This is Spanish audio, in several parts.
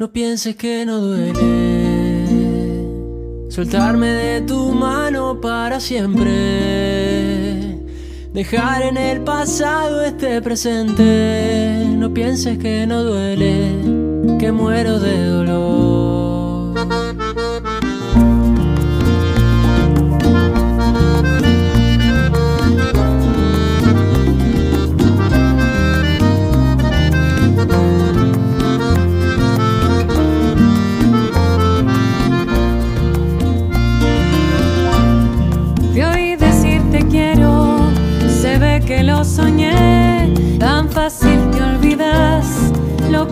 No pienses que no duele soltarme de tu mano para siempre. Dejar en el pasado este presente. No pienses que no duele, que muero de dolor.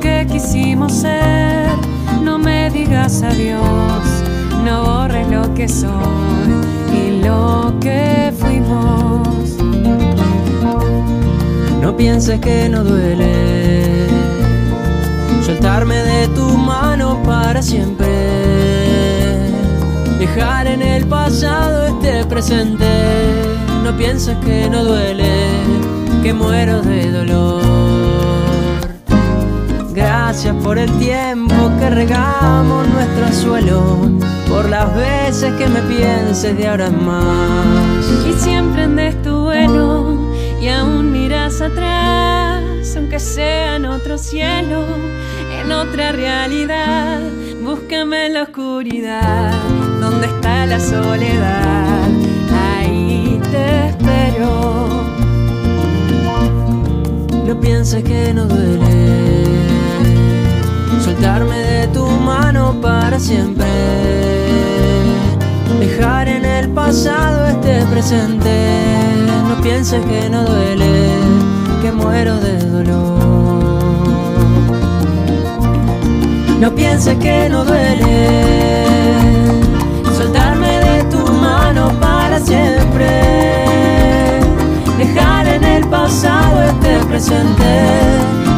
Que quisimos ser. No me digas adiós, no borres lo que soy y lo que fuimos. No pienses que no duele soltarme de tu mano para siempre. Dejar en el pasado este presente. No pienses que no duele, que muero de dolor. Gracias por el tiempo que regamos nuestro suelo, por las veces que me pienses de ahora en más. Y siempre andes tu vuelo y aún miras atrás, aunque sea en otro cielo, en otra realidad. Búscame en la oscuridad, donde está la soledad. Ahí te espero. No pienses que no duele soltarme de tu mano para siempre. Dejar en el pasado este presente. No pienses que no duele, que muero de dolor. No pienses que no duele soltarme de tu mano para siempre. Dejar en el pasado este presente.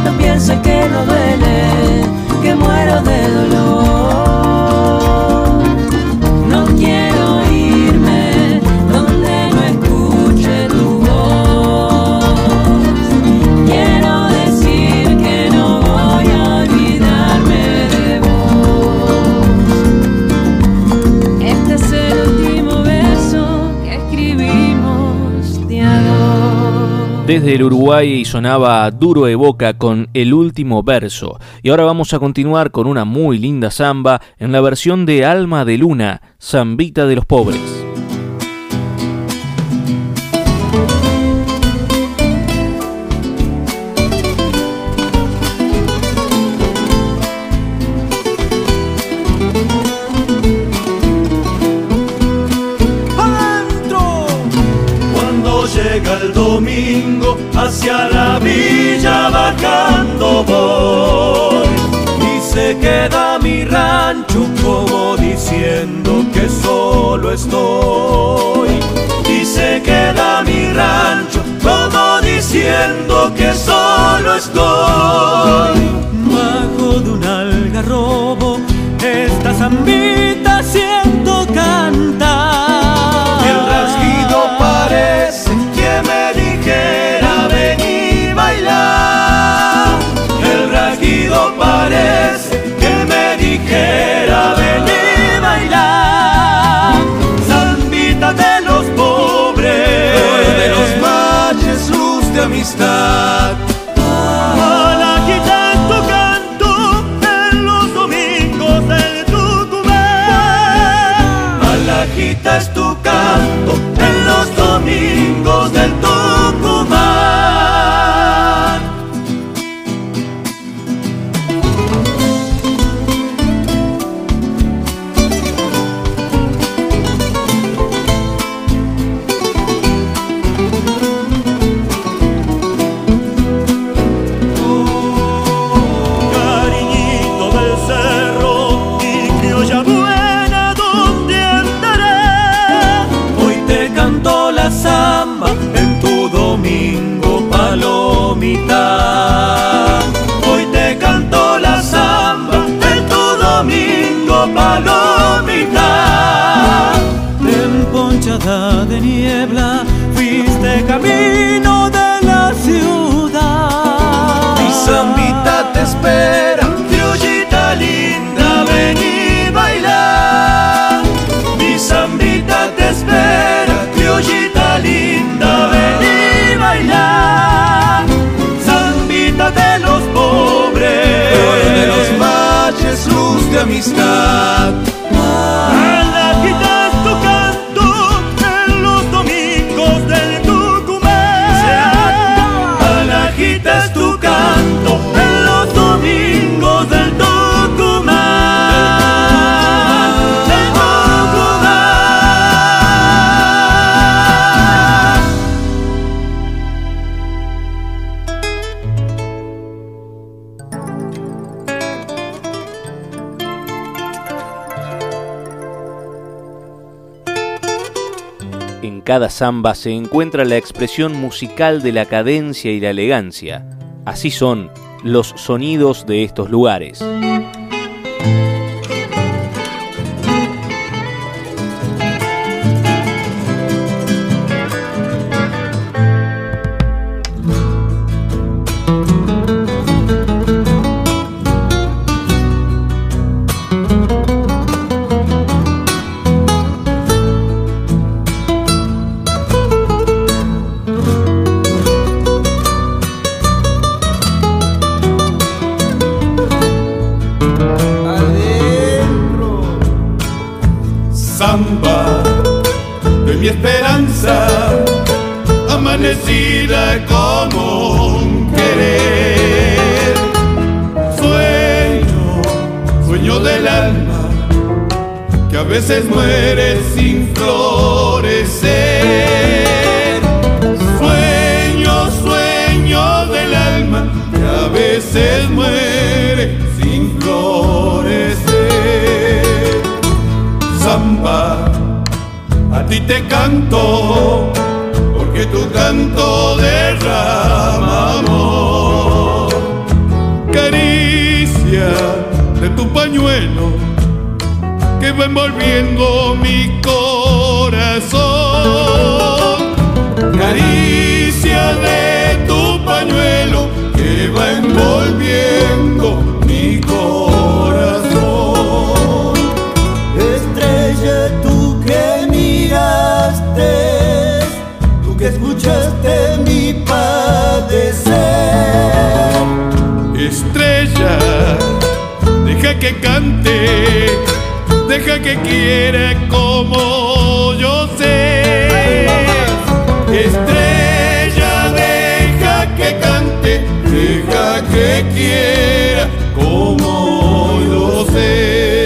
No pienses que no duele, que muero de dolor. Desde el Uruguay sonaba Duro de Boca con el último verso. Y ahora vamos a continuar con una muy linda samba en la versión de Alma de Luna, Zambita de los Pobres. Estoy stop. cada samba se encuentra la expresión musical de la cadencia y la elegancia. Así son los sonidos de estos lugares. A veces muere sin florecer. Sueño, sueño del alma, que a veces muere sin florecer. Zamba, a ti te canto, porque tu canto derrama amor. Caricia de tu pañuelo que va envolviendo mi corazón. Caricia de tu pañuelo que va envolviendo mi corazón. Estrella tú que miraste, tú que escuchaste mi padecer. Estrella, deja que cante Deja que quiere como yo sé. Estrella, deja que cante, deja que quiera como yo sé.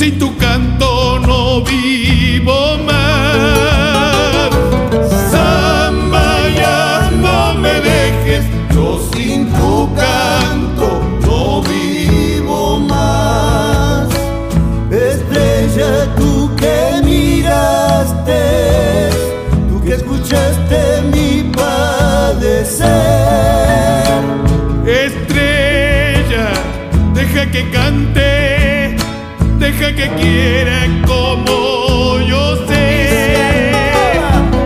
sin tu canto no vivo más. Samba, ya no me dejes, yo sin tu canto no vivo más. Estrella, tú que miraste, tú que escuchaste mi padecer. Estrella, deja que cante que como yo sé.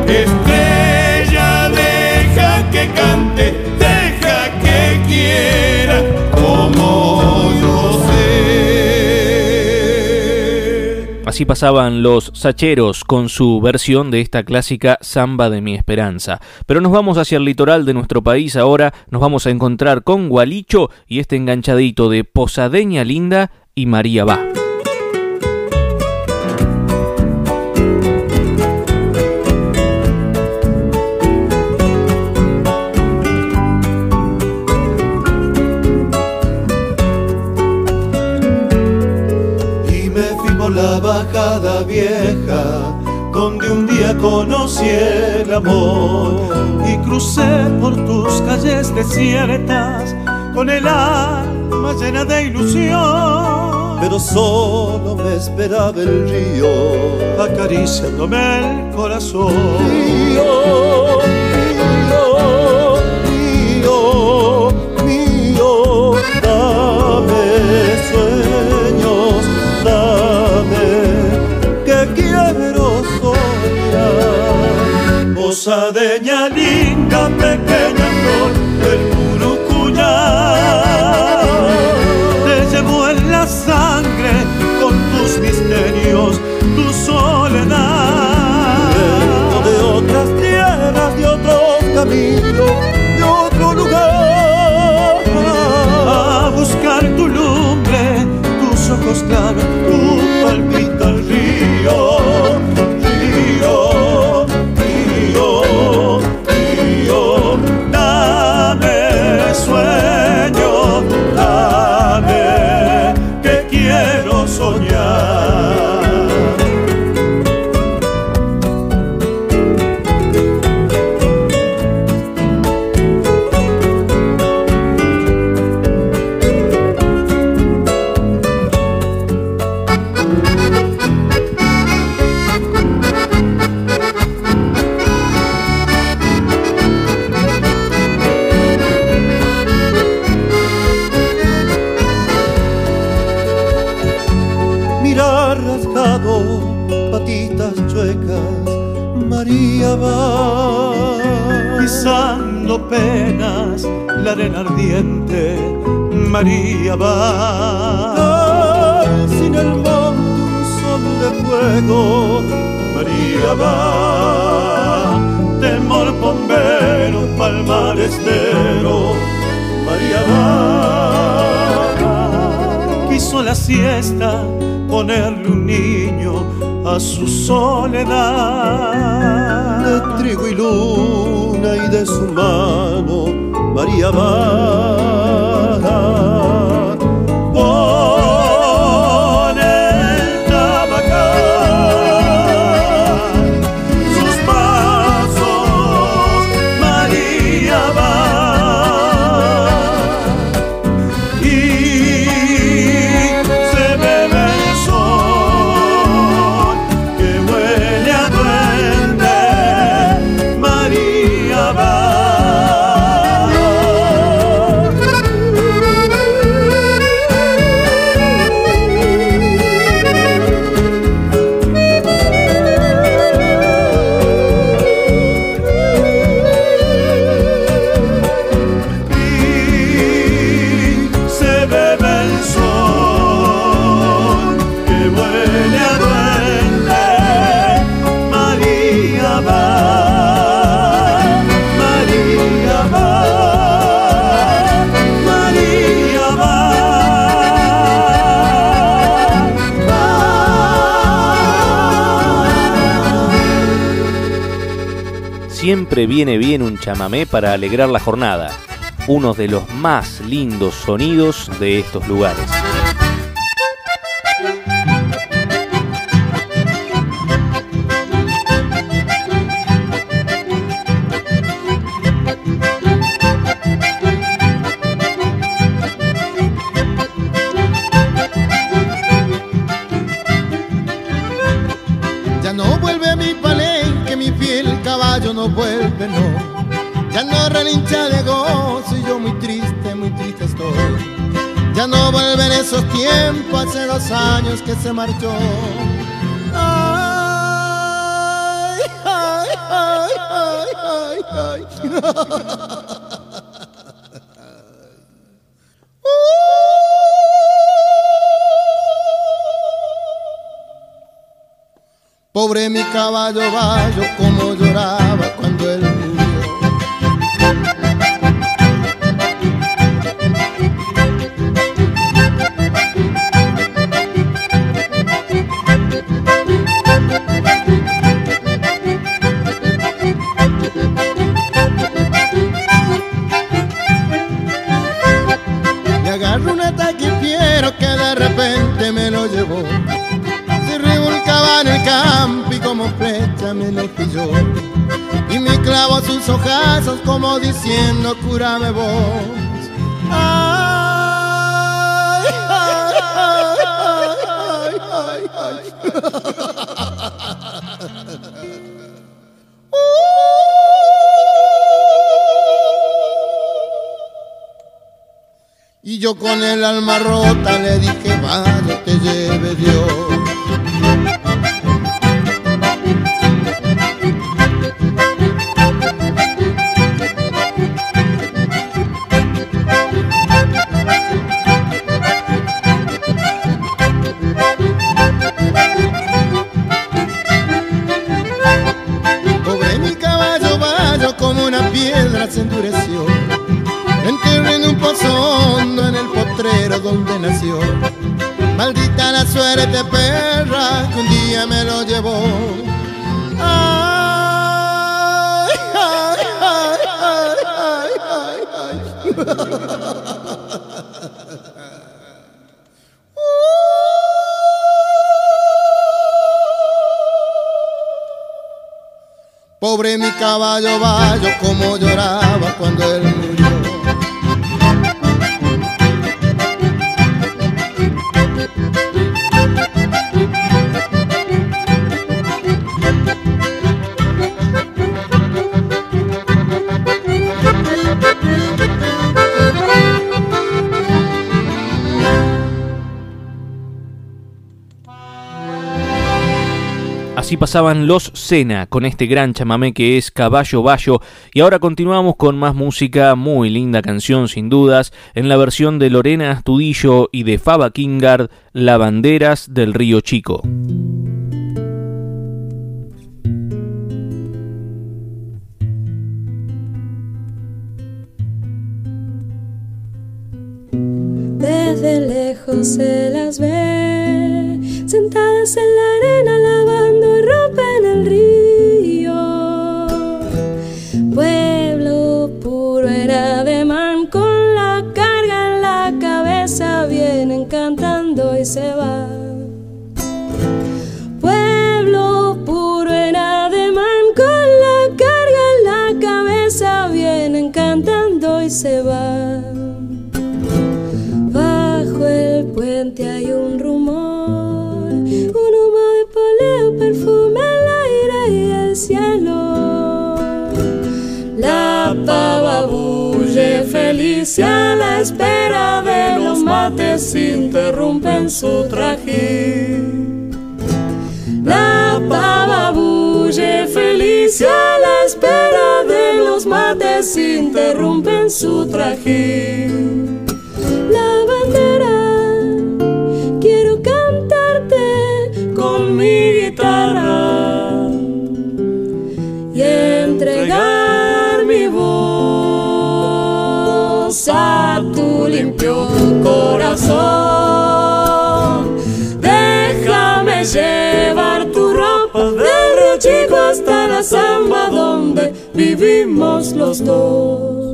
Estrella, deja que cante, deja que quiera como yo sé. Así pasaban los sacheros con su versión de esta clásica Samba de mi esperanza. Pero nos vamos hacia el litoral de nuestro país ahora, nos vamos a encontrar con Gualicho y este enganchadito de Posadeña Linda y María Va. Donde un día conocí el amor y crucé por tus calles desiertas con el alma llena de ilusión. Pero solo me esperaba el río, acariciándome el corazón. Río, Posadeña linda, pequeña flor del María va. Sin el monte un sol de fuego, María va. Temor bombero, palmar estero, María va. Quiso la siesta ponerle un niño a su soledad. de trigo y luna y de su mano, María va. love. Siempre viene bien un chamamé para alegrar la jornada, uno de los más lindos sonidos de estos lugares. No relincha de gozo y yo muy triste, muy triste estoy. Ya no vuelven esos tiempos, hace dos años que se marchó. Ay, ay, ay, ay, ay, ay. Pobre mi caballo bayo, como lloraba ojazos como diciendo, cúrame vos. Y yo con el alma rota le dije, vaya, te lleve Dios. Pobre mi caballo bayo, como lloraba cuando él murió. Así pasaban los Sena con este gran chamamé que es Caballo Bayo y ahora continuamos con más música, muy linda canción sin dudas, en la versión de Lorena Astudillo y de Faba Kingard, Lavanderas del Río Chico. Desde lejos se las ve, sentadas en la arena lavando ropa en el río. Pueblo puro era de man con la carga en la cabeza, vienen cantando y se va. Pueblo puro era de man con la carga en la cabeza, vienen cantando y se va. Bajo el puente perfume el aire y el cielo. La pava bulle feliz a la espera de los mates interrumpen su trajín. La pava bulle feliz a la espera de los mates interrumpen su trajín. A tu limpio corazón. Déjame llevar tu ropa de Río hasta la samba donde vivimos los dos.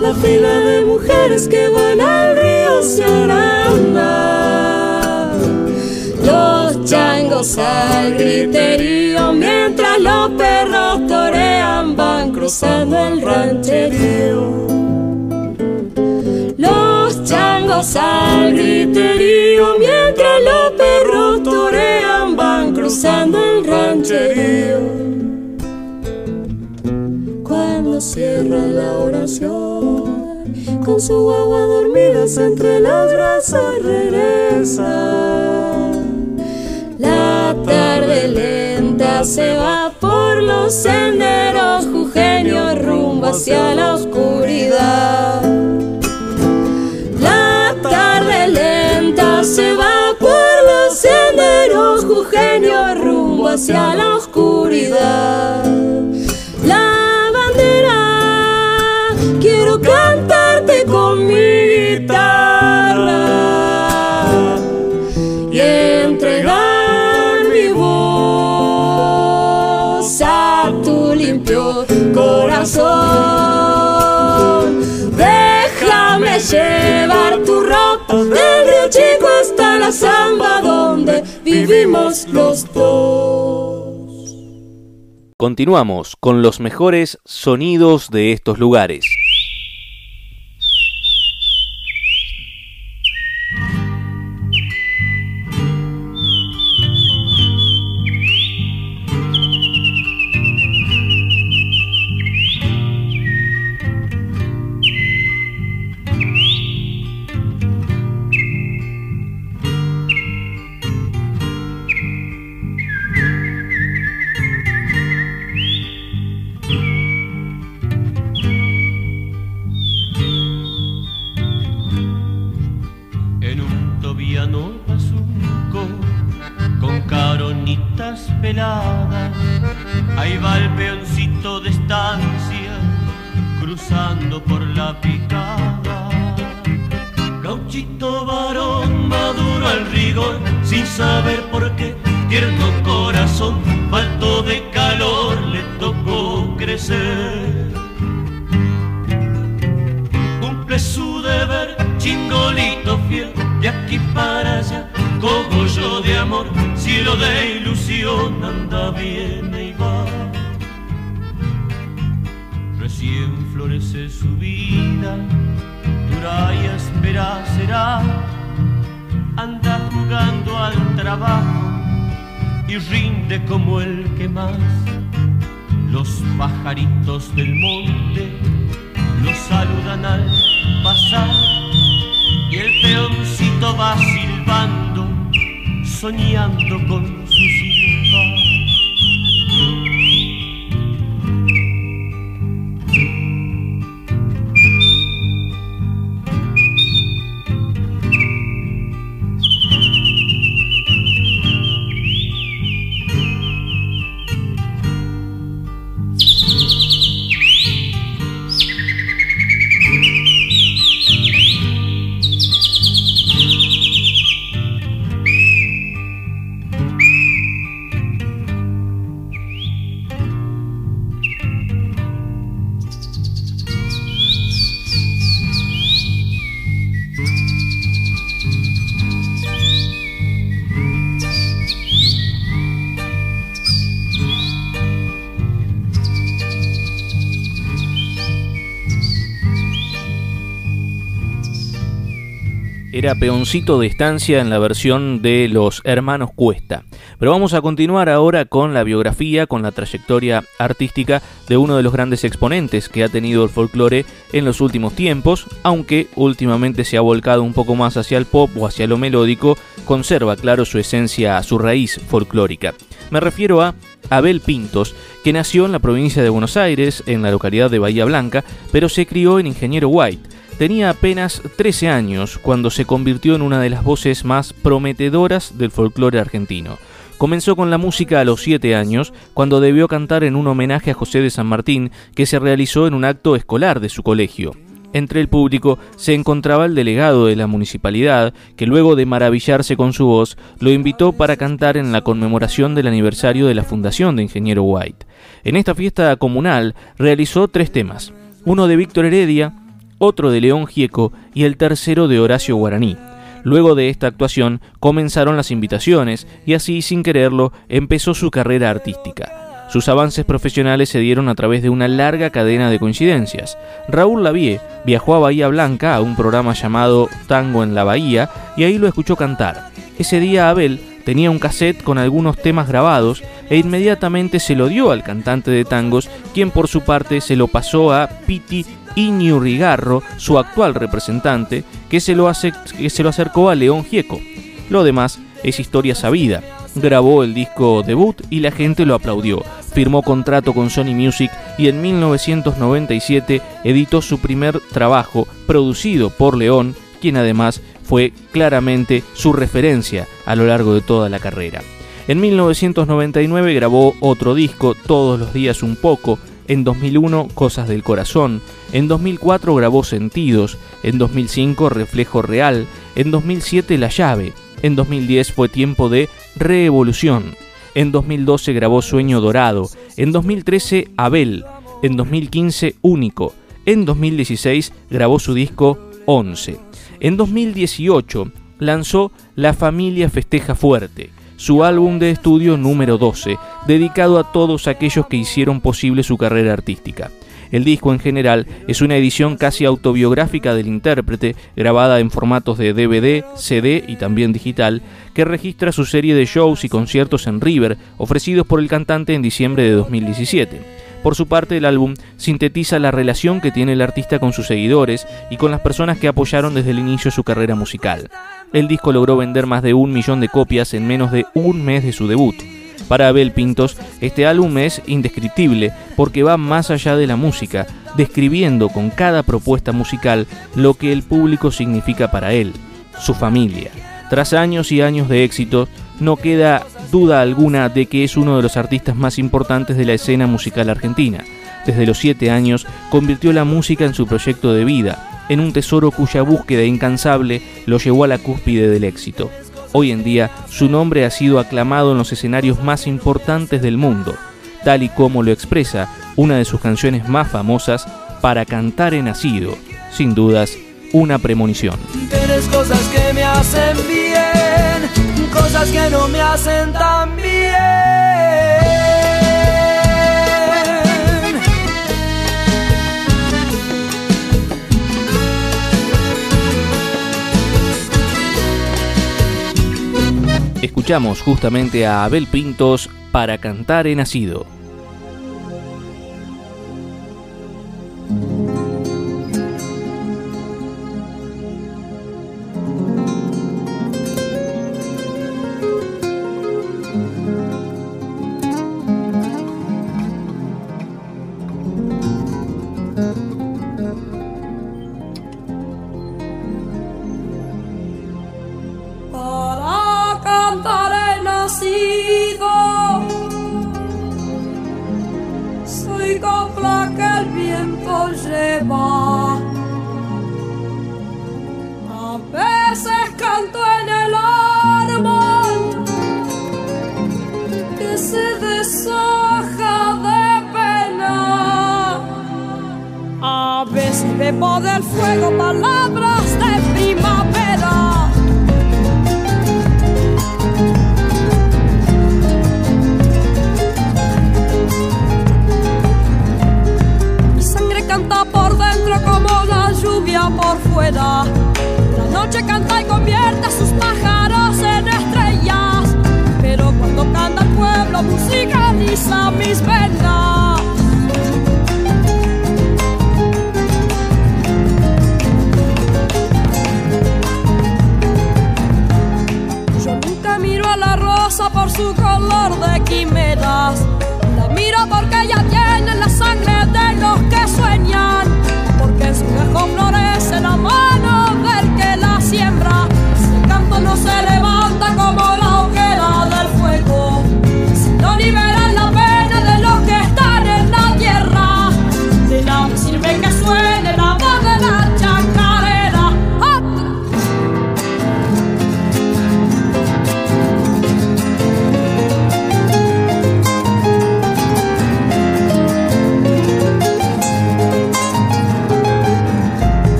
La fila de mujeres que van al río se agranda. Los changos al griterío mientras los perros torean van cruzando el rancherío. Los changos al griterío mientras los perros torean van cruzando el rancherío cierra la oración, con su guagua dormidas entre los brazos regresa. La tarde lenta se va por los senderos jujeños rumbo hacia la oscuridad. La tarde lenta se va por los senderos jujeños rumbo hacia la oscuridad. Y entregar mi voz a tu limpio corazón. Déjame llevar tu ropa del río chico hasta la samba donde vivimos los dos. Continuamos con los mejores sonidos de estos lugares. Maduro al rigor sin saber por qué tierno corazón falto de calor le tocó crecer cumple su deber, chingolito fiel, de aquí para allá, cogollo de amor, cielo de ilusión, anda, viene y va. Recién florece su vida, dura y espera será, jugando al trabajo y rinde como el que más. Los pajaritos del monte lo saludan al pasar y el peoncito va silbando, soñando con su silba. Era Peoncito de Estancia en la versión de los hermanos Cuesta. Pero vamos a continuar ahora con la biografía, con la trayectoria artística de uno de los grandes exponentes que ha tenido el folclore en los últimos tiempos, aunque últimamente se ha volcado un poco más hacia el pop o hacia lo melódico, conserva claro su esencia, su raíz folclórica. Me refiero a Abel Pintos, que nació en la provincia de Buenos Aires, en la localidad de Bahía Blanca, pero se crió en Ingeniero White. Tenía apenas 13 años cuando se convirtió en una de las voces más prometedoras del folclore argentino. Comenzó con la música a los 7 años, cuando debió cantar en un homenaje a José de San Martín que se realizó en un acto escolar de su colegio. Entre el público se encontraba el delegado de la municipalidad, que luego de maravillarse con su voz, lo invitó para cantar en la conmemoración del aniversario de la fundación de Ingeniero White. En esta fiesta comunal realizó tres temas, uno de Víctor Heredia, otro de León Gieco y el tercero de Horacio Guaraní. Luego de esta actuación comenzaron las invitaciones y así sin quererlo empezó su carrera artística. Sus avances profesionales se dieron a través de una larga cadena de coincidencias. Raúl Lavie viajó a Bahía Blanca a un programa llamado Tango en la Bahía y ahí lo escuchó cantar. Ese día Abel tenía un cassette con algunos temas grabados e inmediatamente se lo dio al cantante de tangos, quien por su parte se lo pasó a Piti Iñurrigarro, su actual representante, que se, lo que se lo acercó a León Gieco. Lo demás es historia sabida. Grabó el disco debut y la gente lo aplaudió. Firmó contrato con Sony Music y en 1997 editó su primer trabajo, producido por León, quien además fue claramente su referencia a lo largo de toda la carrera. En 1999 grabó otro disco, Todos los días un poco, en 2001 Cosas del Corazón, en 2004 grabó Sentidos, en 2005 Reflejo Real, en 2007 La Llave, en 2010 fue tiempo de Reevolución, en 2012 grabó Sueño Dorado, en 2013 Abel, en 2015 Único, en 2016 grabó su disco 11. En 2018 lanzó La familia festeja fuerte, su álbum de estudio número 12, dedicado a todos aquellos que hicieron posible su carrera artística. El disco en general es una edición casi autobiográfica del intérprete, grabada en formatos de DVD, CD y también digital, que registra su serie de shows y conciertos en River, ofrecidos por el cantante en diciembre de 2017. Por su parte, el álbum sintetiza la relación que tiene el artista con sus seguidores y con las personas que apoyaron desde el inicio su carrera musical. El disco logró vender más de un millón de copias en menos de un mes de su debut. Para Abel Pintos, este álbum es indescriptible porque va más allá de la música, describiendo con cada propuesta musical lo que el público significa para él, su familia. Tras años y años de éxito, no queda duda alguna de que es uno de los artistas más importantes de la escena musical argentina. Desde los siete años convirtió la música en su proyecto de vida, en un tesoro cuya búsqueda incansable lo llevó a la cúspide del éxito. Hoy en día su nombre ha sido aclamado en los escenarios más importantes del mundo, tal y como lo expresa una de sus canciones más famosas, Para cantar en nacido, sin dudas, una premonición. Tienes cosas que me hacen bien, cosas que no me hacen tan bien. Justamente a Abel Pintos para cantar en nacido.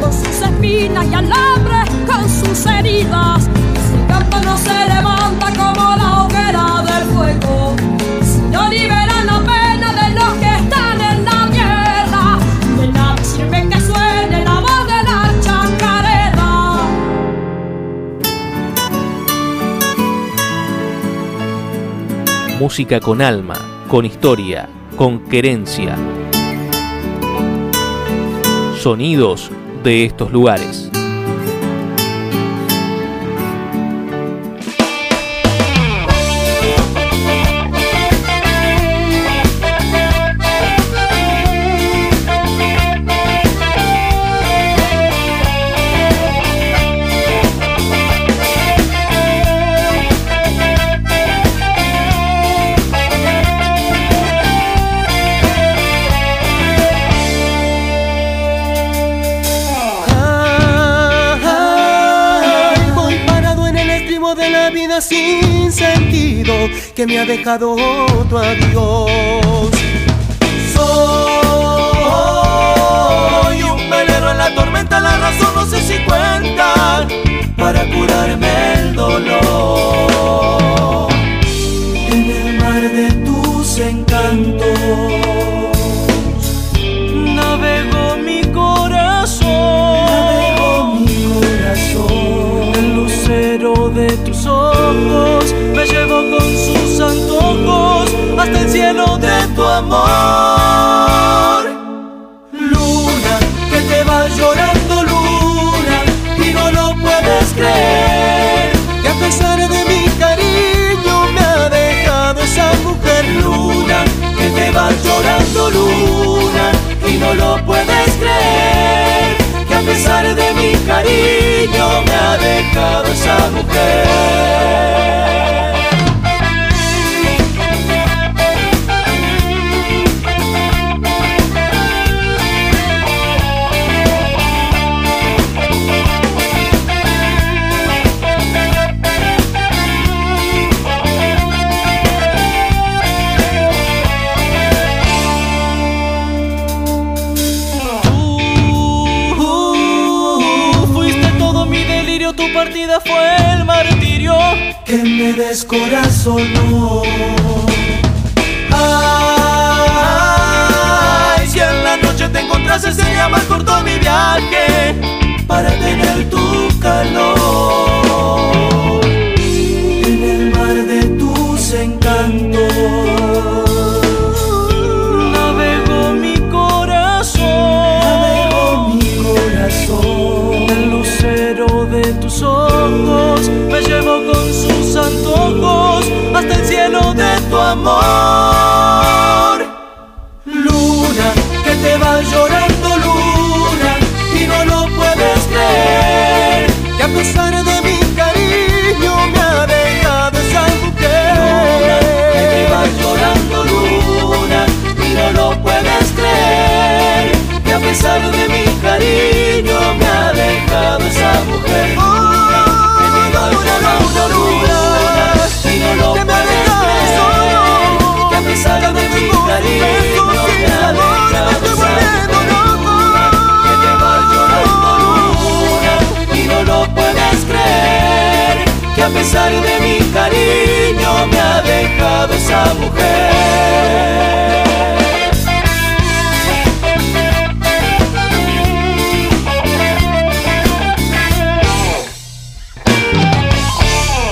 Con sus espinas y alambres con sus heridas. Su canto no se levanta como la hoguera del fuego. Si no liberan la pena de los que están en la tierra, de nada sirve que suene la voz de la chacarera. Música con alma, con historia, con querencia. Sonidos de estos lugares. Que me ha dejado tu adiós. Cariño me ha dejado esa mujer. Que me descorazonó. Ay, si en la noche te encontrase sería más corto mi viaje para tener tu calor. A pesar de mi cariño me ha dejado esa mujer.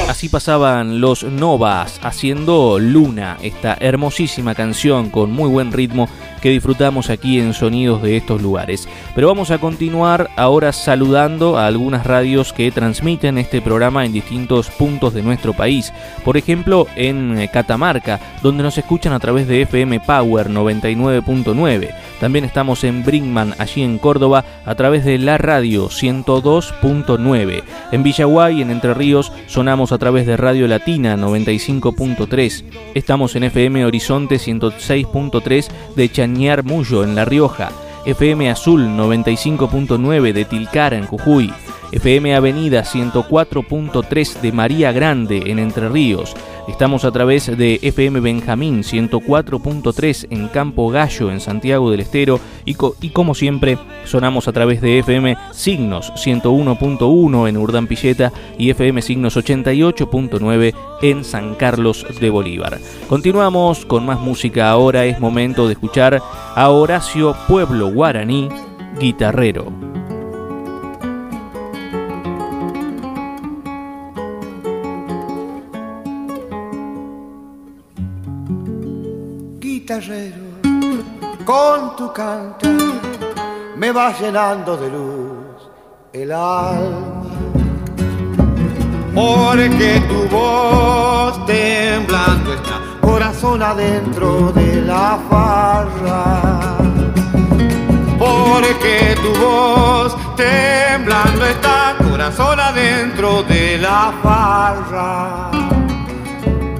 Así pasaban los Novas haciendo Luna, esta hermosísima canción con muy buen ritmo que disfrutamos aquí en Sonidos de estos lugares. Pero vamos a continuar ahora saludando a algunas radios que transmiten este programa en distintos puntos de nuestro país. Por ejemplo, en Catamarca, donde nos escuchan a través de FM Power 99.9. También estamos en Brinkman, allí en Córdoba, a través de la radio 102.9. En Villaguay, en Entre Ríos, sonamos a través de Radio Latina 95.3. Estamos en FM Horizonte 106.3 de En La Rioja. FM Azul 95.9 de Tilcara, en Jujuy. FM Avenida 104.3 de María Grande en Entre Ríos. Estamos a través de FM Benjamín 104.3 en Campo Gallo en Santiago del Estero y, como siempre sonamos a través de FM Signos 101.1 en Urdán Pilleta y FM Signos 88.9 en San Carlos de Bolívar. Continuamos con más música ahora, es momento de escuchar a Horacio Pueblo Guaraní, guitarrero. Guitarrero, con tu canto me vas llenando de luz el alma. Porque tu voz temblando está, corazón adentro de la farra. Porque tu voz temblando está, corazón adentro de la farra.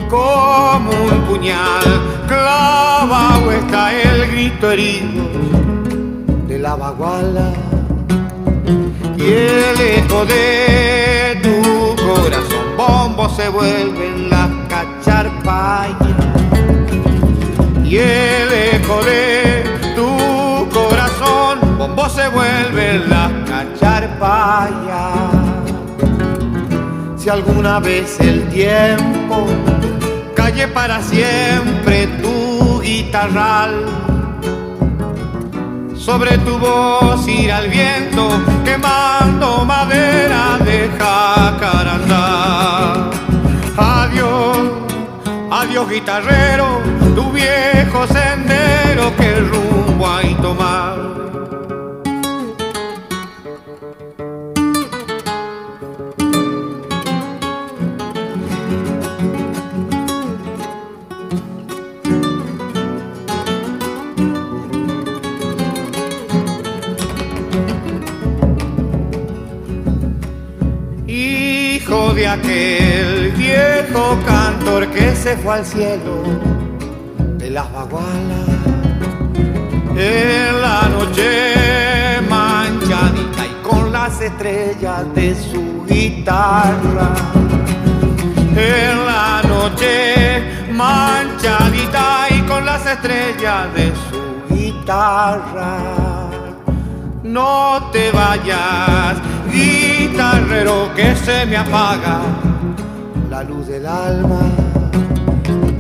Como un puñal clavado está el grito herido de la baguala. Y el eco de tu corazón bombo se vuelve en la cacharpaya y el eco de tu corazón bombo se vuelve en la cacharpaya si alguna vez el tiempo calle para siempre tu guitarral sobre tu voz irá el viento quemando madera de jacarandá. Adiós, adiós guitarrero, tu viejo sendero que rumbo hay tomar. Aquel viejo cantor que se fue al cielo de las bagualas. En la noche manchadita y con las estrellas de su guitarra. En la noche manchadita y con las estrellas de su guitarra. No te vayas guitarrero que se me apaga la luz del alma.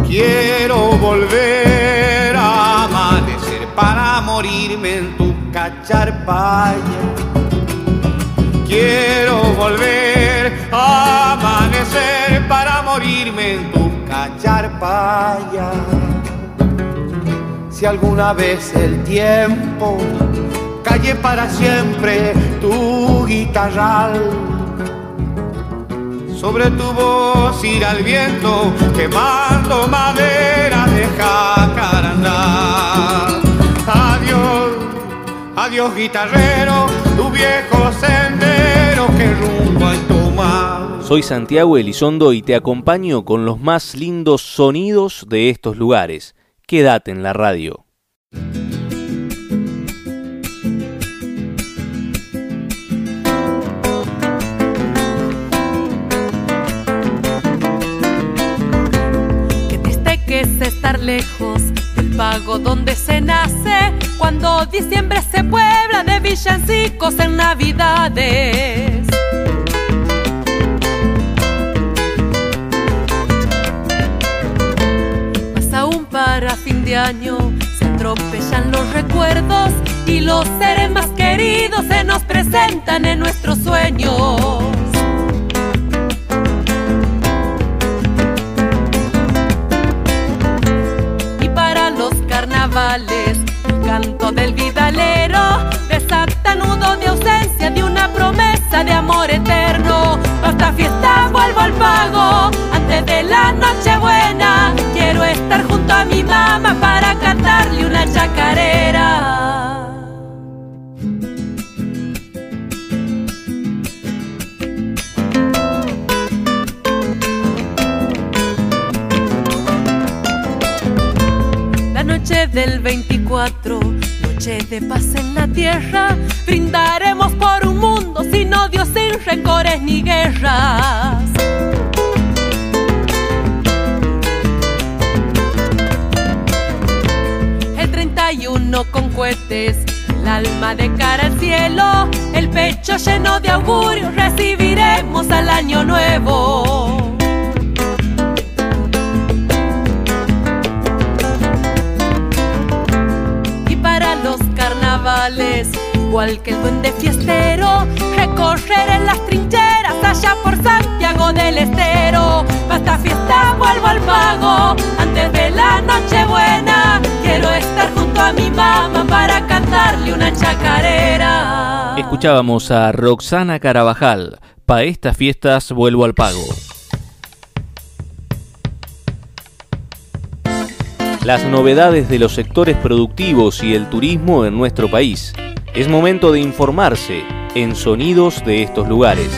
Quiero volver a amanecer para morirme en tu cacharpaya. Quiero volver a amanecer para morirme en tu cacharpaya. Si alguna vez el tiempo calle para siempre tu guitarral. Sobre tu voz irá el viento quemando madera de jacarandá. Adiós, adiós guitarrero, tu viejo sendero que rumbo al tomar. Soy Santiago Elizondo y te acompaño con los más lindos sonidos de estos lugares. Quédate en la radio. Lejos del pago donde se nace, cuando diciembre se puebla de villancicos en navidades. Más aún para fin de año se atropellan los recuerdos y los seres más queridos se nos presentan en nuestros sueños. El canto del vidalero desata nudo de ausencia de una promesa de amor eterno. Hasta fiesta vuelvo al pago antes de la noche buena. Quiero estar junto a mi mamá para cantarle una chacarera. Noche del 24, noche de paz en la tierra, brindaremos por un mundo sin odios, sin rencores ni guerras. El 31 con cohetes, el alma de cara al cielo, el pecho lleno de augurios, recibiremos al año nuevo. Carnavales, igual que el duende fiestero, recorrer en las trincheras allá por Santiago del Estero. Basta fiesta, vuelvo al pago, antes de la noche buena. Quiero estar junto a mi mamá para cantarle una chacarera. Escuchábamos a Roxana Carabajal. Pa' estas fiestas vuelvo al pago. Las novedades de los sectores productivos y el turismo en nuestro país. Es momento de informarse en sonidos de estos lugares.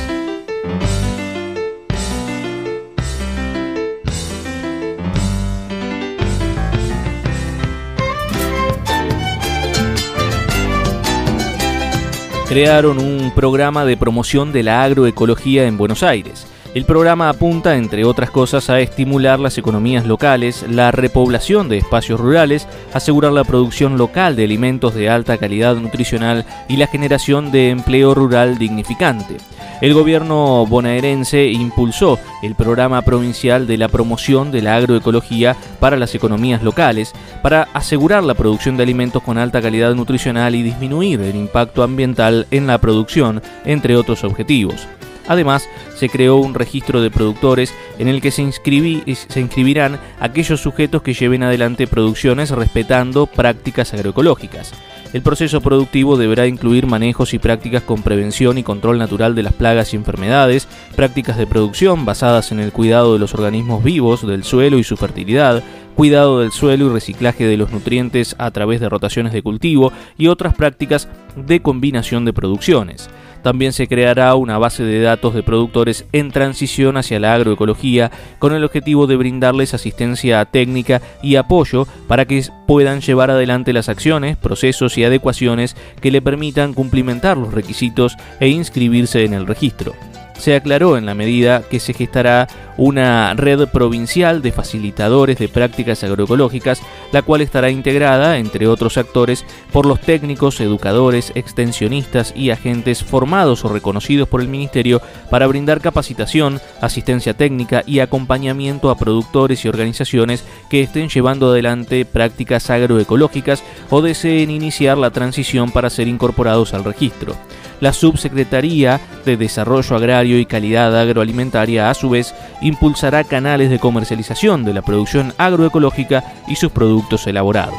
crearon un programa de promoción de la agroecología en Buenos Aires. El programa apunta, entre otras cosas, a estimular las economías locales, la repoblación de espacios rurales, asegurar la producción local de alimentos de alta calidad nutricional y la generación de empleo rural dignificante. El gobierno bonaerense impulsó el programa provincial de la promoción de la agroecología para las economías locales, para asegurar la producción de alimentos con alta calidad nutricional y disminuir el impacto ambiental en la producción, entre otros objetivos. Además, se creó un registro de productores en el que se, inscribirán aquellos sujetos que lleven adelante producciones respetando prácticas agroecológicas. El proceso productivo deberá incluir manejos y prácticas con prevención y control natural de las plagas y enfermedades, prácticas de producción basadas en el cuidado de los organismos vivos, del suelo y su fertilidad, cuidado del suelo y reciclaje de los nutrientes a través de rotaciones de cultivo y otras prácticas de combinación de producciones. También se creará una base de datos de productores en transición hacia la agroecología con el objetivo de brindarles asistencia técnica y apoyo para que puedan llevar adelante las acciones, procesos y adecuaciones que le permitan cumplimentar los requisitos e inscribirse en el registro se aclaró en la medida que se gestará una red provincial de facilitadores de prácticas agroecológicas, la cual estará integrada, entre otros actores, por los técnicos, educadores, extensionistas y agentes formados o reconocidos por el Ministerio para brindar capacitación, asistencia técnica y acompañamiento a productores y organizaciones que estén llevando adelante prácticas agroecológicas o deseen iniciar la transición para ser incorporados al registro. La Subsecretaría de Desarrollo Agrario y Calidad Agroalimentaria, a su vez, impulsará canales de comercialización de la producción agroecológica y sus productos elaborados.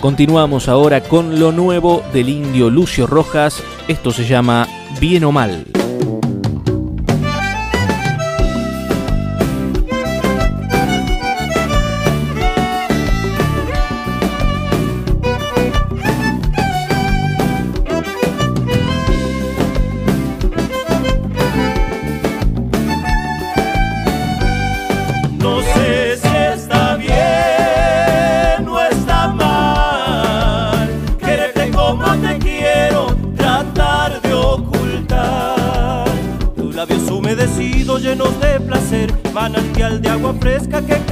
Continuamos ahora con lo nuevo del indio Lucio Rojas, esto se llama Bien o Mal. Fresca que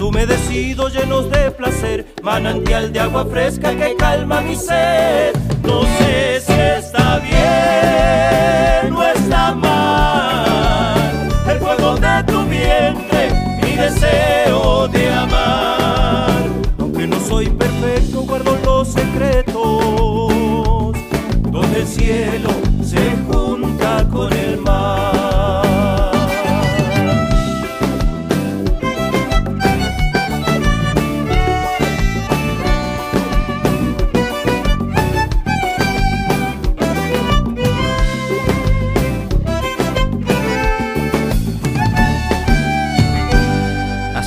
humedecidos llenos de placer, manantial de agua fresca que calma mi sed.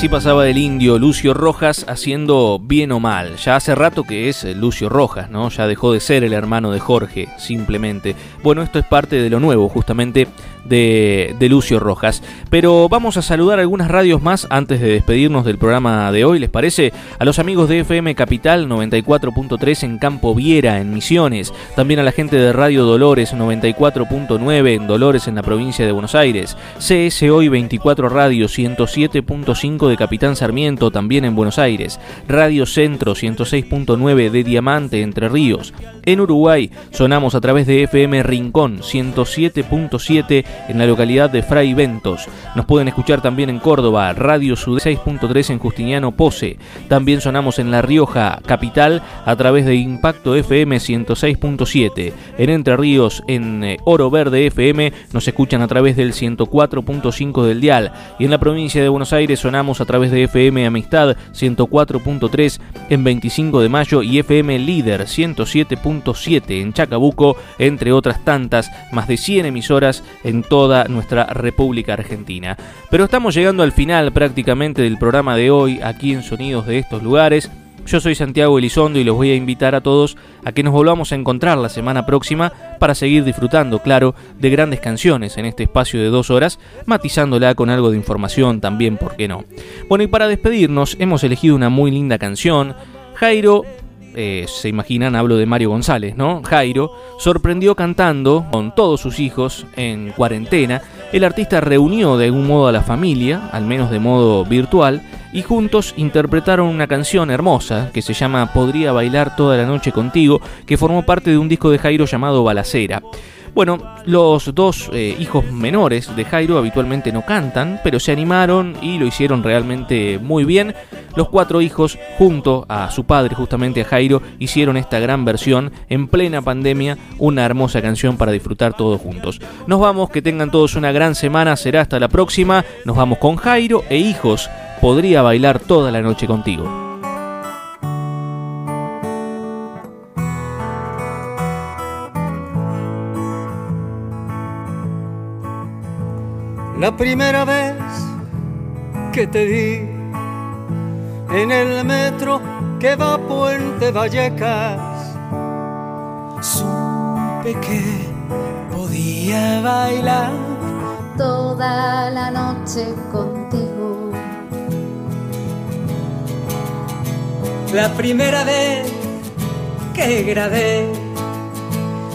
Pasaba el indio Lucio Rojas haciendo bien o mal. Ya hace rato que es Lucio Rojas, ¿no? Ya dejó de ser el hermano de Jorge, simplemente. Bueno, esto es parte de lo nuevo, justamente de, Lucio Rojas. Pero vamos a saludar algunas radios más antes de despedirnos del programa de hoy, ¿les parece? A los amigos de FM Capital 94.3 en Campo Viera, en Misiones. También a la gente de Radio Dolores 94.9 en Dolores, en la provincia de Buenos Aires. CS Hoy 24 Radio 107.5 de Capitán Sarmiento, también en Buenos Aires. Radio Centro 106.9 de Diamante, Entre Ríos. En Uruguay sonamos a través de FM Rincón 107.7 en la localidad de Fray Ventos. Nos pueden escuchar también en Córdoba, Radio Sud 6.3 en Justiniano Pose. También sonamos en La Rioja, capital, a través de Impacto FM 106.7. En Entre Ríos, en eh, Oro Verde FM, nos escuchan a través del 104.5 del dial. Y en la provincia de Buenos Aires sonamos a través de FM Amistad 104.3 en 25 de mayo y FM Líder 107.7 en Chacabuco, entre otras tantas, más de 100 emisoras en toda nuestra República Argentina. Pero estamos llegando al final prácticamente del programa de hoy aquí en Sonidos de estos lugares. Yo soy Santiago Elizondo y los voy a invitar a todos a que nos volvamos a encontrar la semana próxima para seguir disfrutando, claro, de grandes canciones en este espacio de dos horas, matizándola con algo de información también, ¿por qué no? Bueno, y para despedirnos hemos elegido una muy linda canción. Jairo eh, se imaginan, hablo de Mario González, ¿no? Jairo, sorprendió cantando con todos sus hijos en cuarentena. El artista reunió de algún modo a la familia, al menos de modo virtual, y juntos interpretaron una canción hermosa que se llama Podría bailar toda la noche contigo, que formó parte de un disco de Jairo llamado Balacera. Bueno, los dos eh, hijos menores de Jairo habitualmente no cantan, pero se animaron y lo hicieron realmente muy bien. Los cuatro hijos, junto a su padre, justamente a Jairo, hicieron esta gran versión en plena pandemia, una hermosa canción para disfrutar todos juntos. Nos vamos, que tengan todos una gran semana, será hasta la próxima. Nos vamos con Jairo e hijos. Podría bailar toda la noche contigo. La primera vez que te vi en el metro que va a Puente Vallecas, supe que podía bailar toda la noche contigo. La primera vez que grabé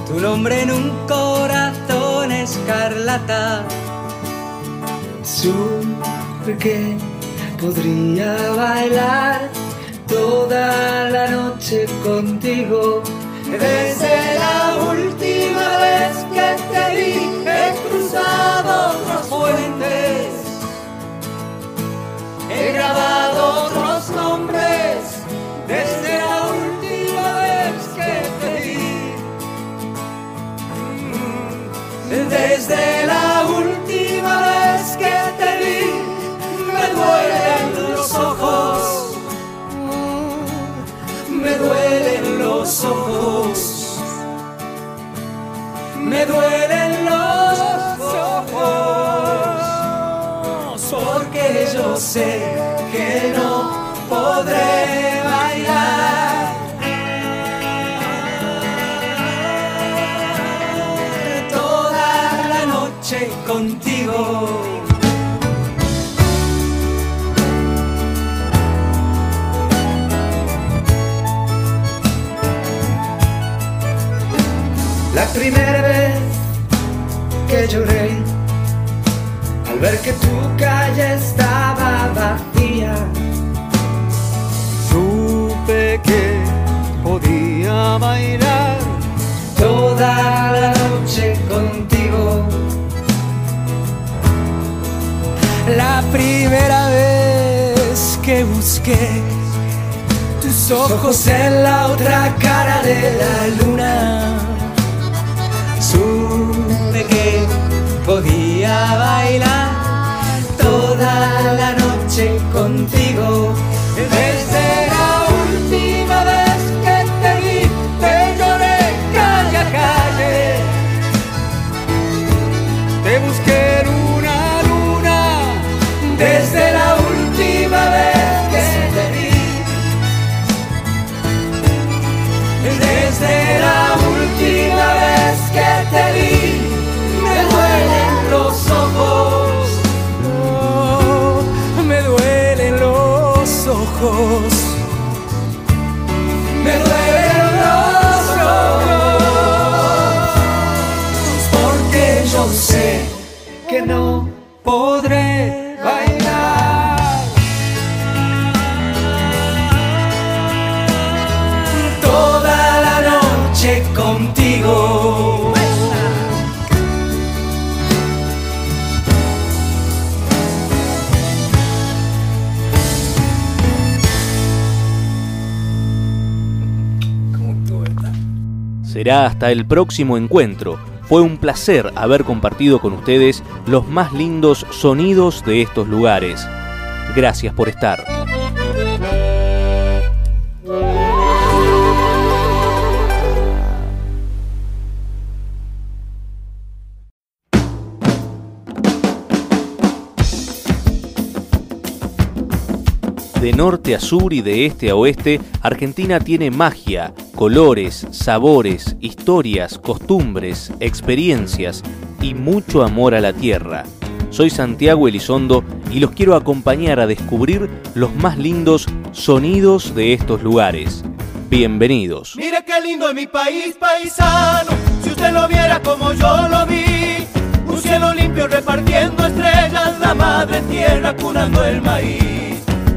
tu nombre en un corazón escarlata supe que podría bailar toda la noche contigo. Desde la última Duelen los ojos porque yo sé que no podré bailar. Toda la noche contigo. La primera lloré al ver que tu calle estaba vacía. Supe que podía bailar toda la noche contigo. La primera vez que busqué tus ojos en la otra cara de la luna. Supe que podía bailar toda la noche contigo. Desde los Hasta el próximo encuentro. Fue un placer haber compartido con ustedes los más lindos sonidos de estos lugares. Gracias por estar. De norte a sur y de este a oeste, Argentina tiene magia, colores, sabores, historias, costumbres, experiencias y mucho amor a la tierra. Soy Santiago Elizondo y los quiero acompañar a descubrir los más lindos sonidos de estos lugares. Bienvenidos. Mire qué lindo es mi país, paisano. Si usted lo viera como yo lo vi, un cielo limpio repartiendo estrellas, la madre tierra curando el maíz.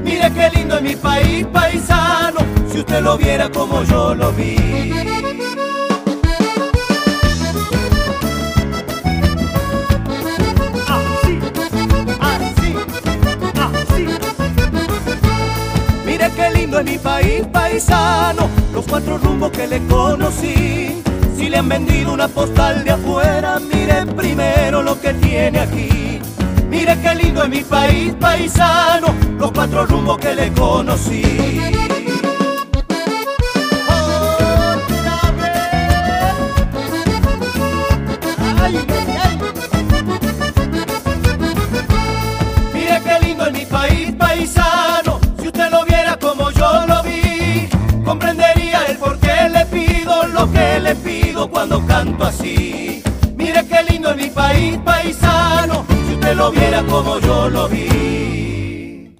Mire qué lindo es mi país, paisano. Si usted lo viera como yo lo vi. Así, así, así. Mire qué lindo es mi país, paisano, los cuatro rumbos que le conocí. Si le han vendido una postal de afuera, mire primero lo que tiene aquí. Mire qué lindo es mi país, paisano, los cuatro rumbos que le conocí. Mire qué lindo es mi país, paisano. Si usted lo viera como yo lo vi, comprendería el por qué le pido lo que le pido cuando canto así. Lo viera como yo lo vi.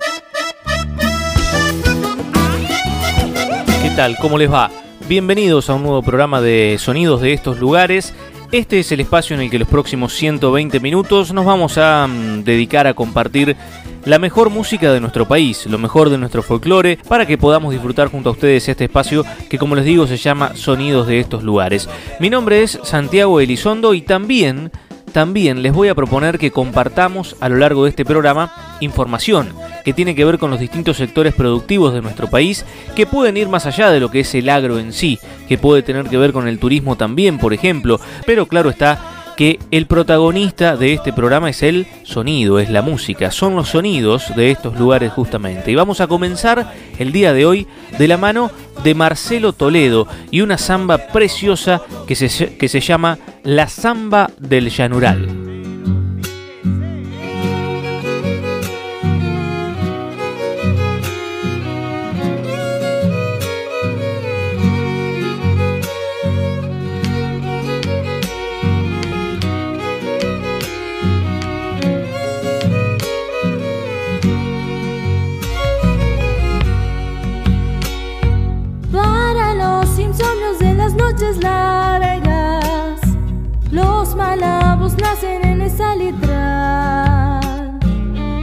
¿Qué tal? ¿Cómo les va? Bienvenidos a un nuevo programa de sonidos de estos lugares. Este es el espacio en el que los próximos 120 minutos nos vamos a mm, dedicar a compartir la mejor música de nuestro país, lo mejor de nuestro folclore, para que podamos disfrutar junto a ustedes este espacio que como les digo se llama Sonidos de estos lugares. Mi nombre es Santiago Elizondo y también también les voy a proponer que compartamos a lo largo de este programa información que tiene que ver con los distintos sectores productivos de nuestro país, que pueden ir más allá de lo que es el agro en sí, que puede tener que ver con el turismo también, por ejemplo, pero claro está que el protagonista de este programa es el sonido, es la música, son los sonidos de estos lugares justamente. Y vamos a comenzar el día de hoy de la mano de Marcelo Toledo y una samba preciosa que se, que se llama La Zamba del Llanural.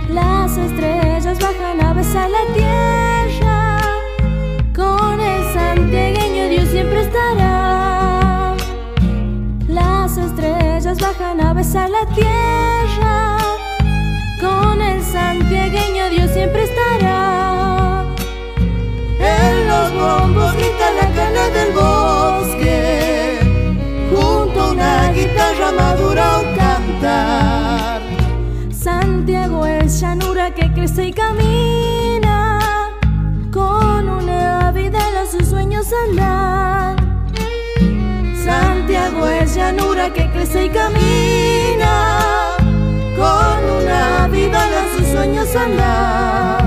Las estrellas bajan a besar la tierra. Con el santiagueño Dios siempre estará. Las estrellas bajan a besar la tierra. Con el santiagueño Dios siempre estará. En los bombos grita la cana del bosque, junto a una guitarra madura que crece y camina, con una vida a sus sueños andar. Santiago es llanura que crece y camina, con una vida a sus sueños andar.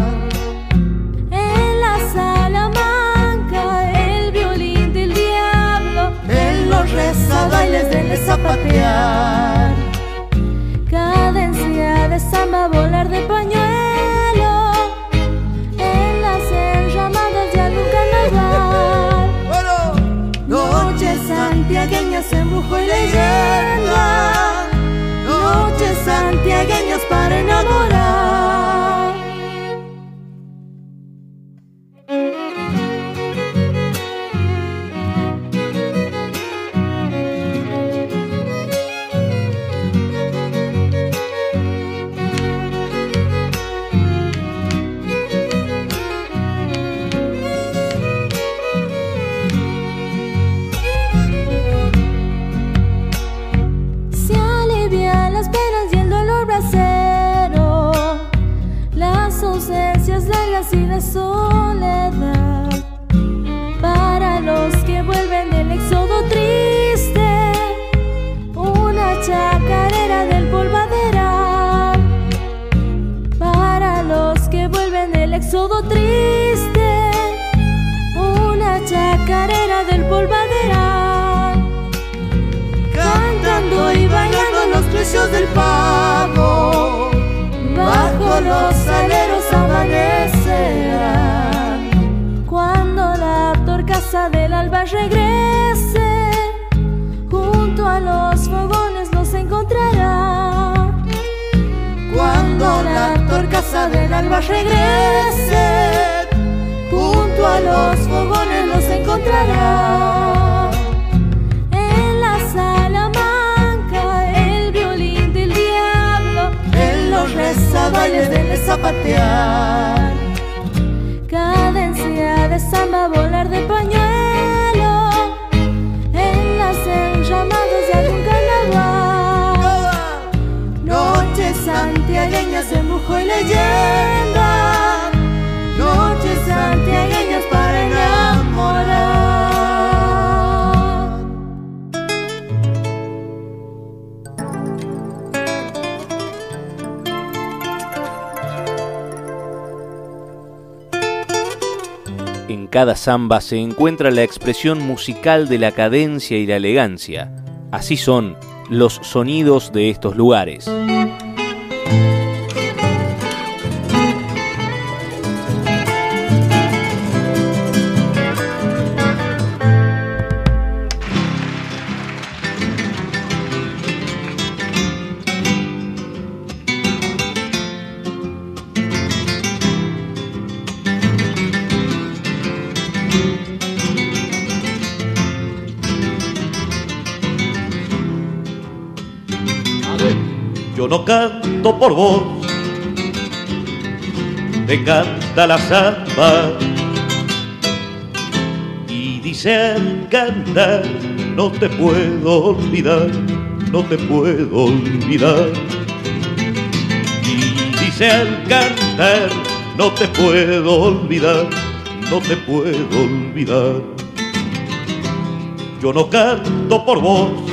En la Salamanca, el violín del diablo, En los reza bailes de zapatear. cadencia de samba, volar de pañuelo, santiagueñas, embrujo y leyenda. Noches santiagueñas para enamorar. Soledad. Para los que vuelven del éxodo triste, una chacarera del polvaderal. Para los que vuelven del éxodo triste, una chacarera del polvaderal Cantando y bailando los precios del pago. Bajo los aleros amanecerán. Torcaza del alba regrese, junto a los fogones los encontrará. Cuando la torcaza del alba regrese, junto a los fogones los encontrará. En la Salamanca, el violín del diablo, En los rezabales del zapatear. De samba, volar de pañuelo, en las enramadas de algún carnaval. Noches santiagueñas de embrujo y leyenda. En cada samba se encuentra la expresión musical de la cadencia y la elegancia. Así son los sonidos de estos lugares. Yo no canto por vos, te canta la samba y dice al cantar, no te puedo olvidar, no te puedo olvidar. Y dice al cantar, no te puedo olvidar, no te puedo olvidar. Yo no canto por vos,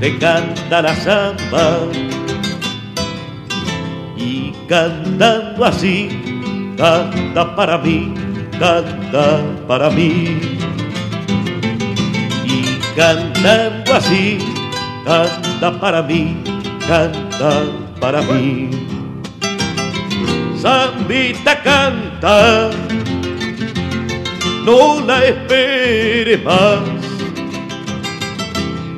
te canta la samba y cantando así canta para mí, canta para mí y cantando así canta para mí, canta para mí. Zambita canta, no la esperes más.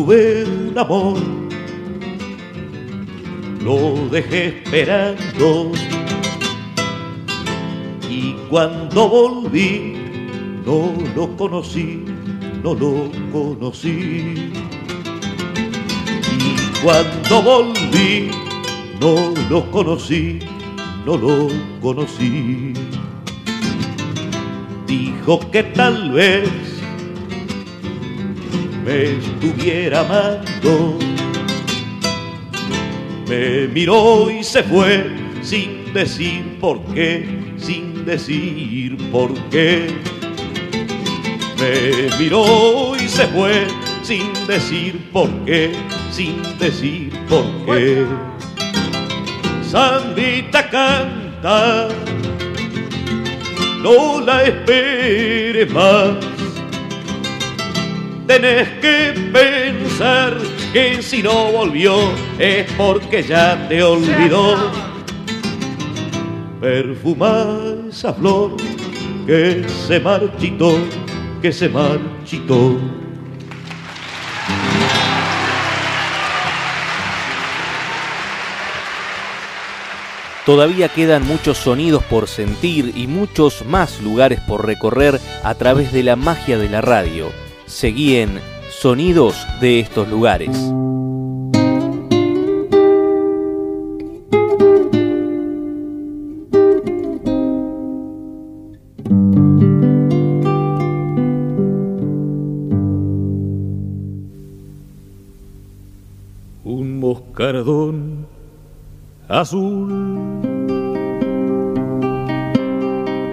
Tuve un amor, lo dejé esperando y cuando volví no lo conocí, no lo conocí. Y cuando volví no lo conocí, no lo conocí. Dijo que tal vez me estuviera amando. Me miró y se fue sin decir por qué, sin decir por qué. Me miró y se fue sin decir por qué, sin decir por qué. Sandita canta, no la esperes más tenés que pensar que si no volvió es porque ya te olvidó. Perfuma esa flor que se marchitó, que se marchitó. Todavía quedan muchos sonidos por sentir y muchos más lugares por recorrer a través de la magia de la radio. Seguí en Sonidos de estos lugares. Un moscardón azul.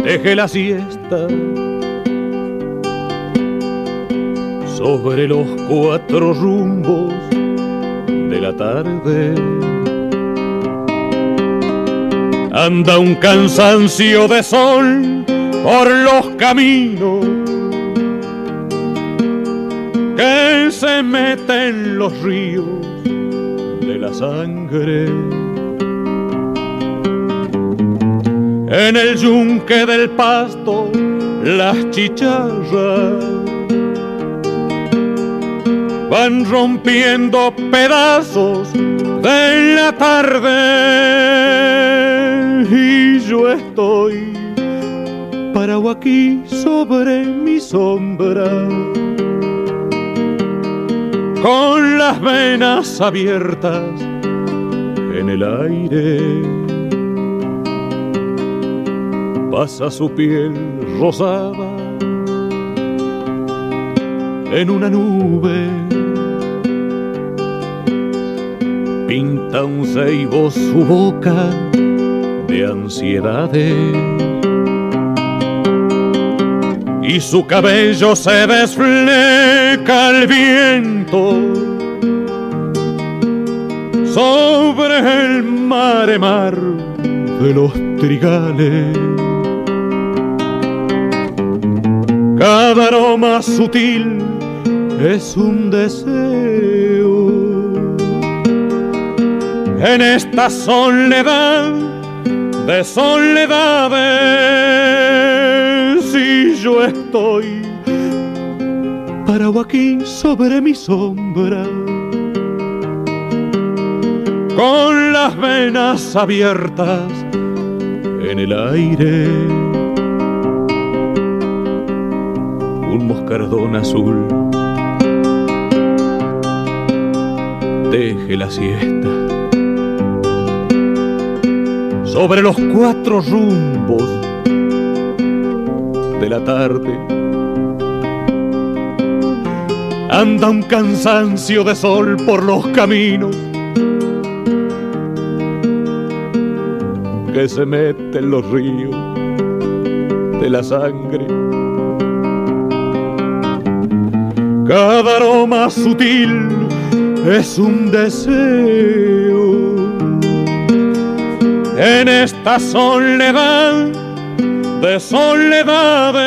Deje la siesta sobre los cuatro rumbos de la tarde. Anda un cansancio de sol por los caminos que se mete en los ríos de la sangre. En el yunque del pasto, las chicharras van rompiendo pedazos de la tarde. Y yo estoy parado aquí sobre mi sombra con las venas abiertas en el aire. Pasa su piel rosada en una nube pinta un ceibo su boca de ansiedades y su cabello se desfleca al viento sobre el mare mar de los trigales. Cada aroma sutil es un deseo en esta soledad de soledades y yo estoy parado aquí sobre mi sombra con las venas abiertas en el aire un moscardón azul. Deje la siesta sobre los cuatro rumbos de la tarde. Anda un cansancio de sol por los caminos que se mete en los ríos de la sangre. Cada aroma sutil es un deseo. En esta soledad de soledades,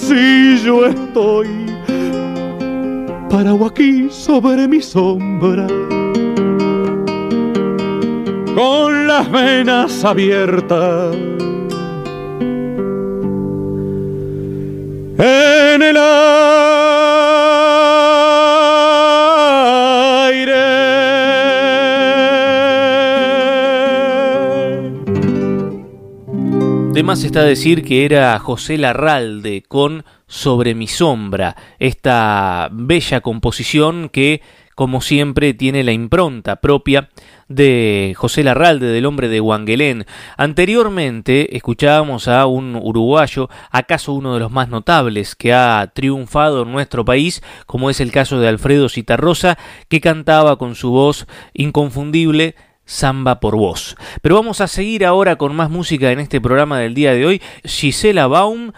si yo estoy parado aquí sobre mi sombra con las venas abiertas. De más está decir que era José Larralde con Sobre mi sombra, esta bella composición que como siempre, tiene la impronta propia de José Larralde, del hombre de Wangelén. Anteriormente escuchábamos a un uruguayo, acaso uno de los más notables que ha triunfado en nuestro país, como es el caso de Alfredo Citarrosa, que cantaba con su voz inconfundible Samba por voz. Pero vamos a seguir ahora con más música en este programa del día de hoy. Gisela Baum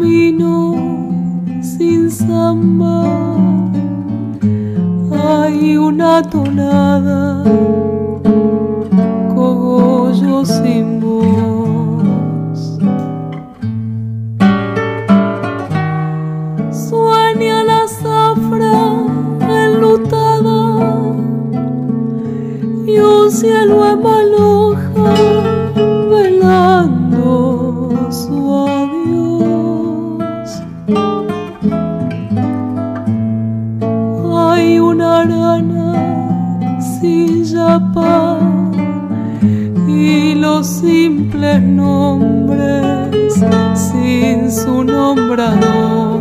a Miñaño. hay una tonada, cogollo sin voz. Sueña la zafra enlutada y un cielo emaloja nombres sin su nombrador.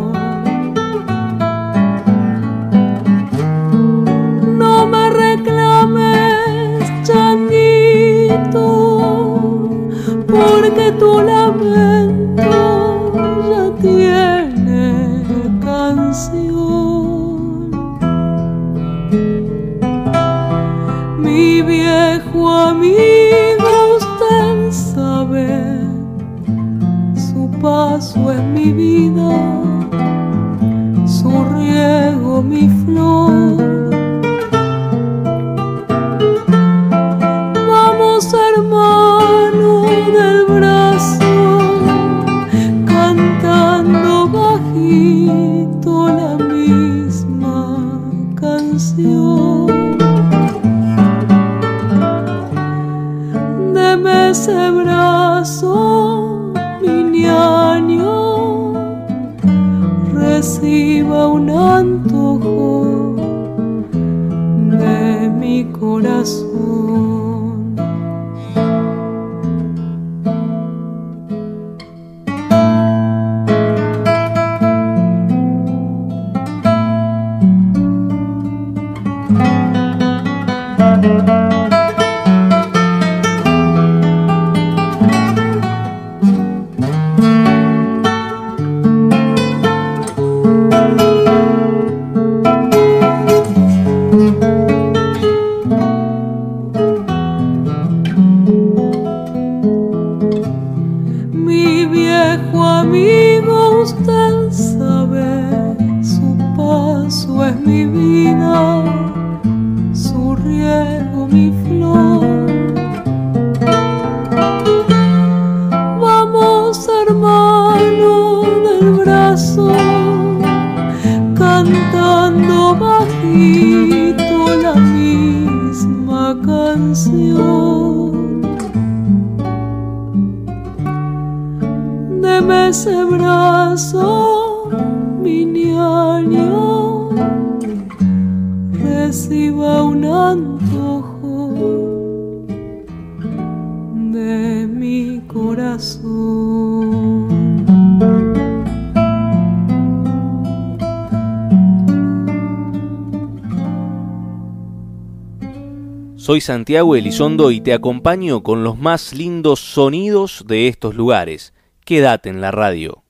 Soy Santiago Elizondo y te acompaño con los más lindos sonidos de estos lugares. Quédate en la radio.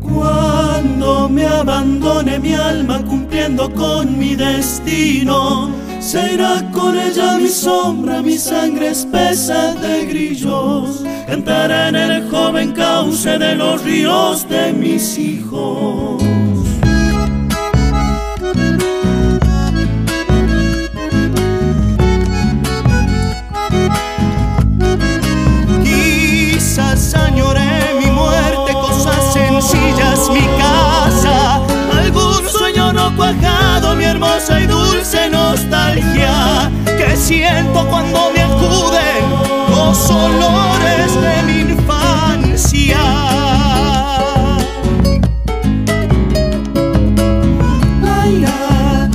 Cuando me abandone mi alma cumpliendo con mi destino, será con ella mi sombra, mi sangre espesa de grillos. Cantará en el joven cauce de los ríos de mis hijos. Cuajado, mi hermosa y dulce nostalgia que siento cuando me acuden los olores de mi infancia. La ira,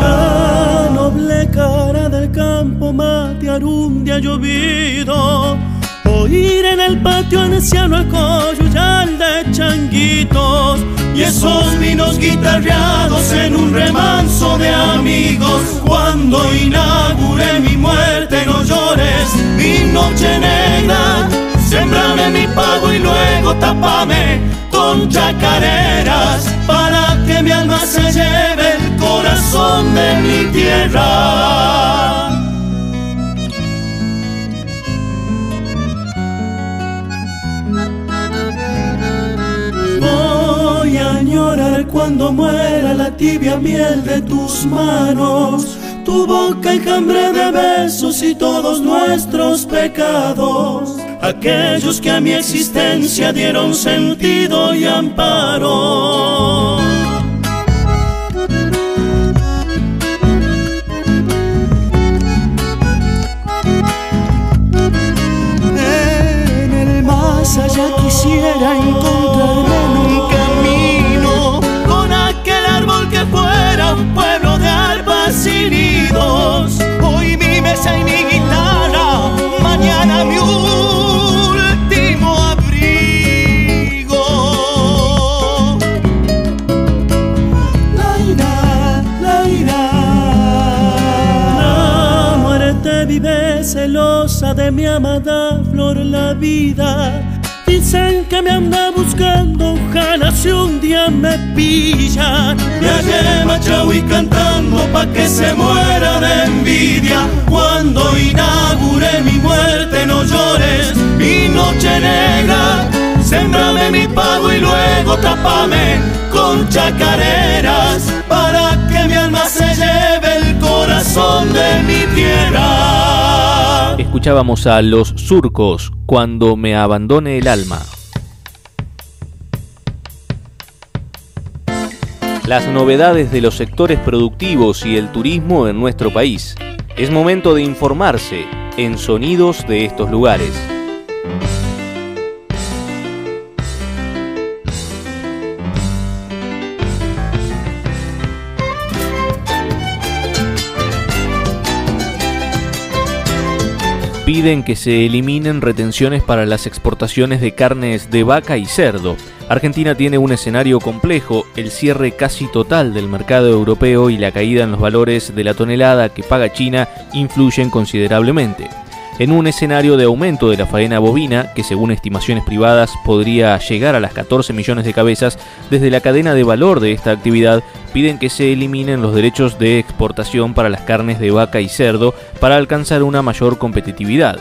la noble cara del campo un día llovido. Oír en el patio anciano el coyuyal de changuitos y esos vinos guitarreados en un remanso de amigos. Cuando inaugure mi muerte, no llores, mi noche negra. Sembrame mi pago y luego tapame con chacareras para que mi alma se lleve el corazón de mi tierra. Muera la tibia miel de tus manos, tu boca enjambre de besos y todos nuestros pecados, aquellos que a mi existencia dieron sentido y amparo. En el más allá quisiera encontrarme mesa y mi guitarra, mañana mi último abrigo. La ira, la muerte vive celosa de mi amada flor la vida. Dicen que me anda buscando, ojalá si un día me pillan. Me hallé machao y cantando pa' que se muera de envidia. Cuando inaugure mi muerte, no llores, mi noche negra. Sembrame mi pago y luego tapame con chacareras para que mi alma se lleve el corazón de mi tierra. Escuchábamos a Los Surcos, Cuando me abandone el alma. Las novedades de los sectores productivos y el turismo en nuestro país. Es momento de informarse en sonidos de estos lugares. Piden que se eliminen retenciones para las exportaciones de carnes de vaca y cerdo. Argentina tiene un escenario complejo, el cierre casi total del mercado europeo y la caída en los valores de la tonelada que paga China influyen considerablemente. En un escenario de aumento de la faena bovina, que según estimaciones privadas podría llegar a las 14 millones de cabezas, desde la cadena de valor de esta actividad piden que se eliminen los derechos de exportación para las carnes de vaca y cerdo para alcanzar una mayor competitividad.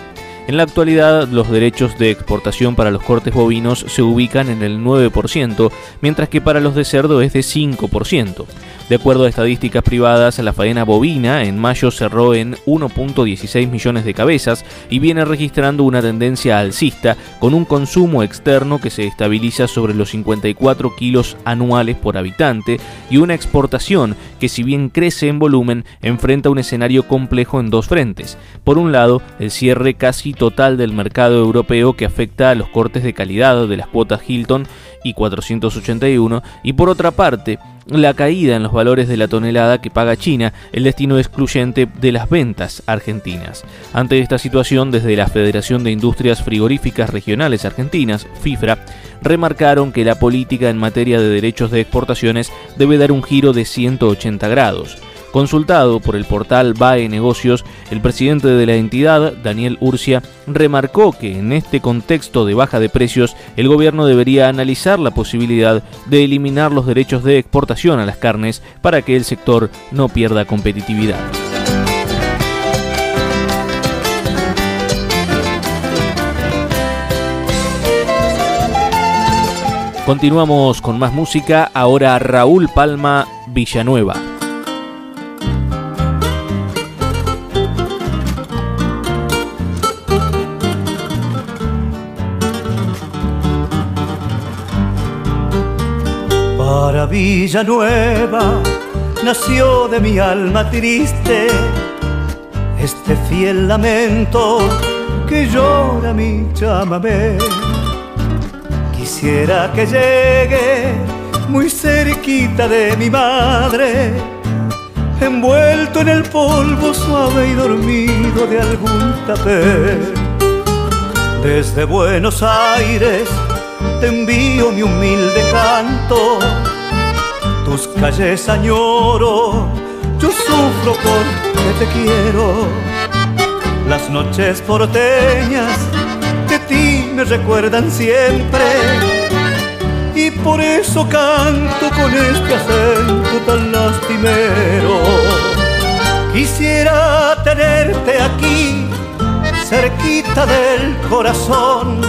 En la actualidad, los derechos de exportación para los cortes bovinos se ubican en el 9%, mientras que para los de cerdo es de 5%. De acuerdo a estadísticas privadas, la faena bovina en mayo cerró en 1.16 millones de cabezas y viene registrando una tendencia alcista con un consumo externo que se estabiliza sobre los 54 kilos anuales por habitante y una exportación que si bien crece en volumen enfrenta un escenario complejo en dos frentes. Por un lado, el cierre casi total del mercado europeo que afecta a los cortes de calidad de las cuotas Hilton y 481 y por otra parte, la caída en los valores de la tonelada que paga China, el destino excluyente de las ventas argentinas. Ante esta situación, desde la Federación de Industrias Frigoríficas Regionales Argentinas, FIFRA, remarcaron que la política en materia de derechos de exportaciones debe dar un giro de 180 grados. Consultado por el portal BAE Negocios, el presidente de la entidad, Daniel Urcia, remarcó que en este contexto de baja de precios, el gobierno debería analizar la posibilidad de eliminar los derechos de exportación a las carnes para que el sector no pierda competitividad. Continuamos con más música, ahora Raúl Palma Villanueva. Villanueva nació de mi alma triste este fiel lamento que llora mi chamamé. Quisiera que llegue muy cerquita de mi madre, envuelto en el polvo suave y dormido de algún tapé. Desde Buenos Aires te envío mi humilde canto, tus calles añoro, yo sufro porque te quiero. Las noches porteñas de ti me recuerdan siempre y por eso canto con este acento tan lastimero. Quisiera tenerte aquí, cerquita del corazón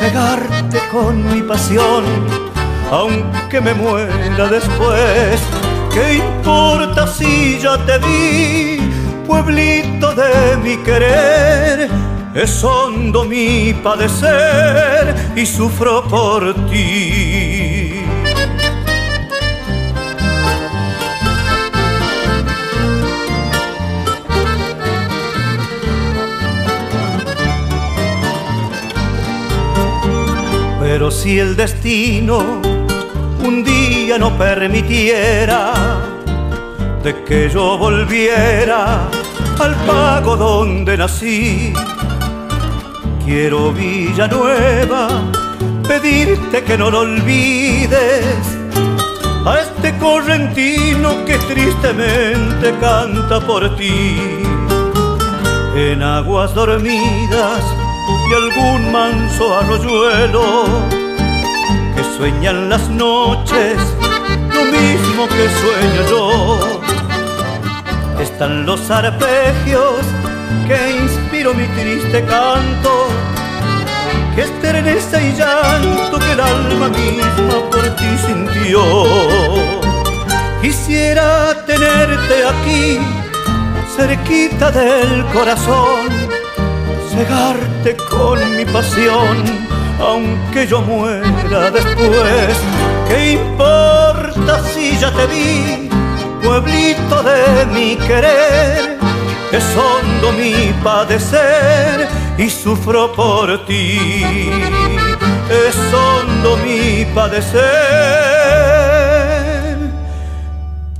cegarte con mi pasión, aunque me muera después. ¿Qué importa si ya te vi, pueblito de mi querer? Es hondo mi padecer y sufro por ti. Pero si el destino un día no permitiera de que yo volviera al pago donde nací, quiero Villanueva pedirte que no lo olvides. A este correntino que tristemente canta por ti. En aguas dormidas y algún manso arroyuelo sueñan las noches lo mismo que sueño yo. Están los arpegios que inspiro mi triste canto, que esterneza y llanto que el alma misma por ti sintió. Quisiera tenerte aquí, cerquita del corazón cegarte con mi pasión, aunque yo muera después. ¿Qué importa si ya te vi, pueblito de mi querer? Es hondo mi padecer y sufro por ti. Es hondo mi padecer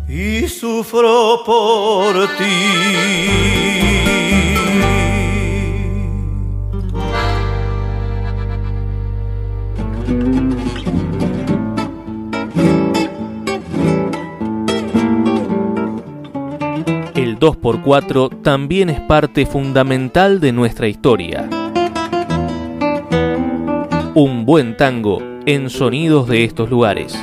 y sufro por ti. El 2x4 también es parte fundamental de nuestra historia. Un buen tango en sonidos de estos lugares.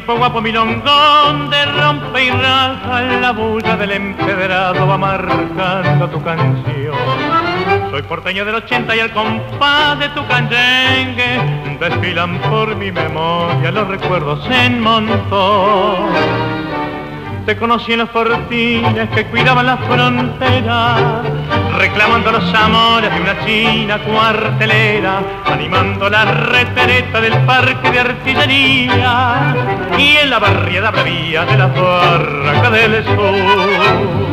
Tiempo guapo milongón de rompe y raja la bulla del empedrado va marcando tu canción. Soy porteño del 80 y el compás de tu canyengue desfilan por mi memoria los recuerdos en montón. Te conocí en los fortines que cuidaban la frontera, reclamando los amores de una china cuartelera, animando la retereta del parque de artillería y en la barriada bravía de la barracas del sur.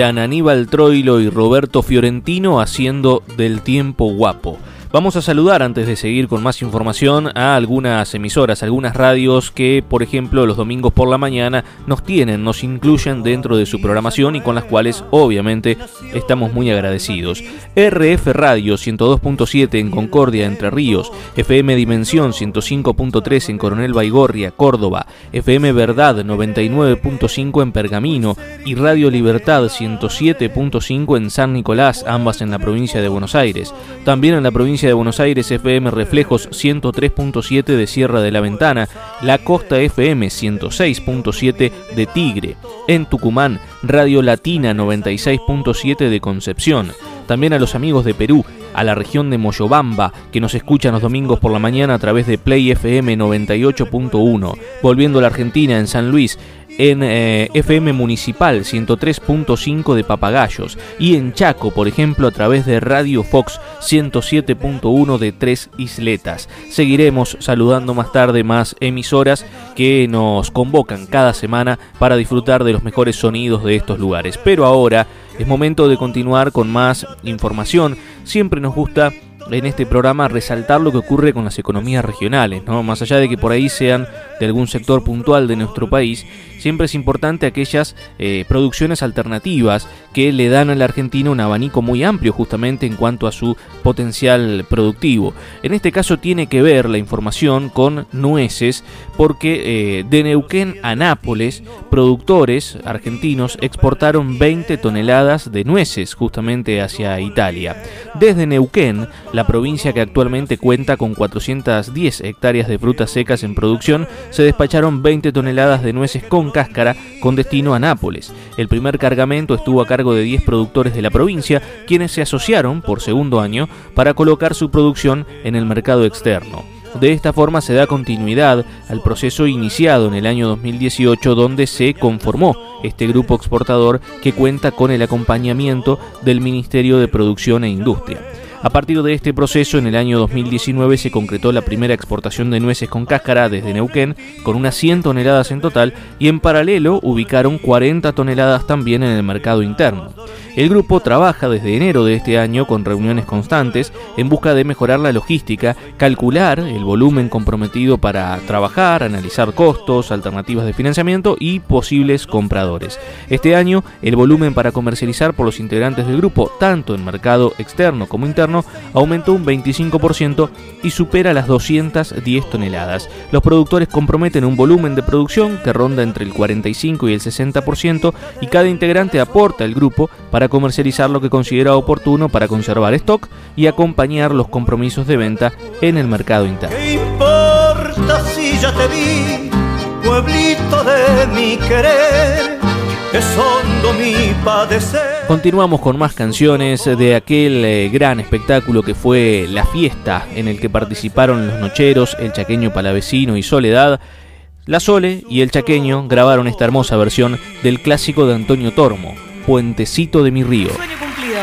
Eran Aníbal Troilo y Roberto Fiorentino haciendo Del Tiempo Guapo. Vamos a saludar antes de seguir con más información a algunas emisoras, algunas radios que, por ejemplo, los domingos por la mañana nos tienen, nos incluyen dentro de su programación y con las cuales obviamente estamos muy agradecidos. RF Radio 102.7 en Concordia, Entre Ríos, FM Dimensión 105.3 en Coronel Baigorria, Córdoba, FM Verdad 99.5 en Pergamino y Radio Libertad 107.5 en San Nicolás, ambas en la provincia de Buenos Aires. También en la provincia de Buenos Aires FM Reflejos 103.7 de Sierra de la Ventana, La Costa FM 106.7 de Tigre, en Tucumán Radio Latina 96.7 de Concepción, también a los amigos de Perú, a la región de Moyobamba, que nos escuchan los domingos por la mañana a través de Play FM 98.1, volviendo a la Argentina en San Luis, en eh, FM Municipal 103.5 de Papagayos y en Chaco, por ejemplo, a través de Radio Fox 107.1 de Tres Isletas. Seguiremos saludando más tarde más emisoras que nos convocan cada semana para disfrutar de los mejores sonidos de estos lugares. Pero ahora es momento de continuar con más información. Siempre nos gusta en este programa resaltar lo que ocurre con las economías regionales, ¿no? Más allá de que por ahí sean de algún sector puntual de nuestro país, siempre es importante aquellas eh, producciones alternativas que le dan al argentino un abanico muy amplio justamente en cuanto a su potencial productivo. En este caso tiene que ver la información con nueces porque eh, de Neuquén a Nápoles, productores argentinos exportaron 20 toneladas de nueces justamente hacia Italia. Desde Neuquén, la provincia que actualmente cuenta con 410 hectáreas de frutas secas en producción, se despacharon 20 toneladas de nueces con cáscara con destino a Nápoles. El primer cargamento estuvo a cargo de 10 productores de la provincia, quienes se asociaron por segundo año para colocar su producción en el mercado externo. De esta forma se da continuidad al proceso iniciado en el año 2018 donde se conformó este grupo exportador que cuenta con el acompañamiento del Ministerio de Producción e Industria. A partir de este proceso, en el año 2019 se concretó la primera exportación de nueces con cáscara desde Neuquén, con unas 100 toneladas en total, y en paralelo ubicaron 40 toneladas también en el mercado interno. El grupo trabaja desde enero de este año con reuniones constantes en busca de mejorar la logística, calcular el volumen comprometido para trabajar, analizar costos, alternativas de financiamiento y posibles compradores. Este año, el volumen para comercializar por los integrantes del grupo, tanto en mercado externo como interno, aumentó un 25% y supera las 210 toneladas. Los productores comprometen un volumen de producción que ronda entre el 45 y el 60% y cada integrante aporta al grupo para comercializar lo que considera oportuno para conservar stock y acompañar los compromisos de venta en el mercado interno. ¿Qué importa si ya te vi, pueblito de mi querer? Es hondo mi padecer. Continuamos con más canciones de aquel eh, gran espectáculo que fue La Fiesta, en el que participaron los Nocheros, el Chaqueño Palavecino y Soledad. La Sole y el Chaqueño grabaron esta hermosa versión del clásico de Antonio Tormo, Puentecito de mi río. Sueño cumplido.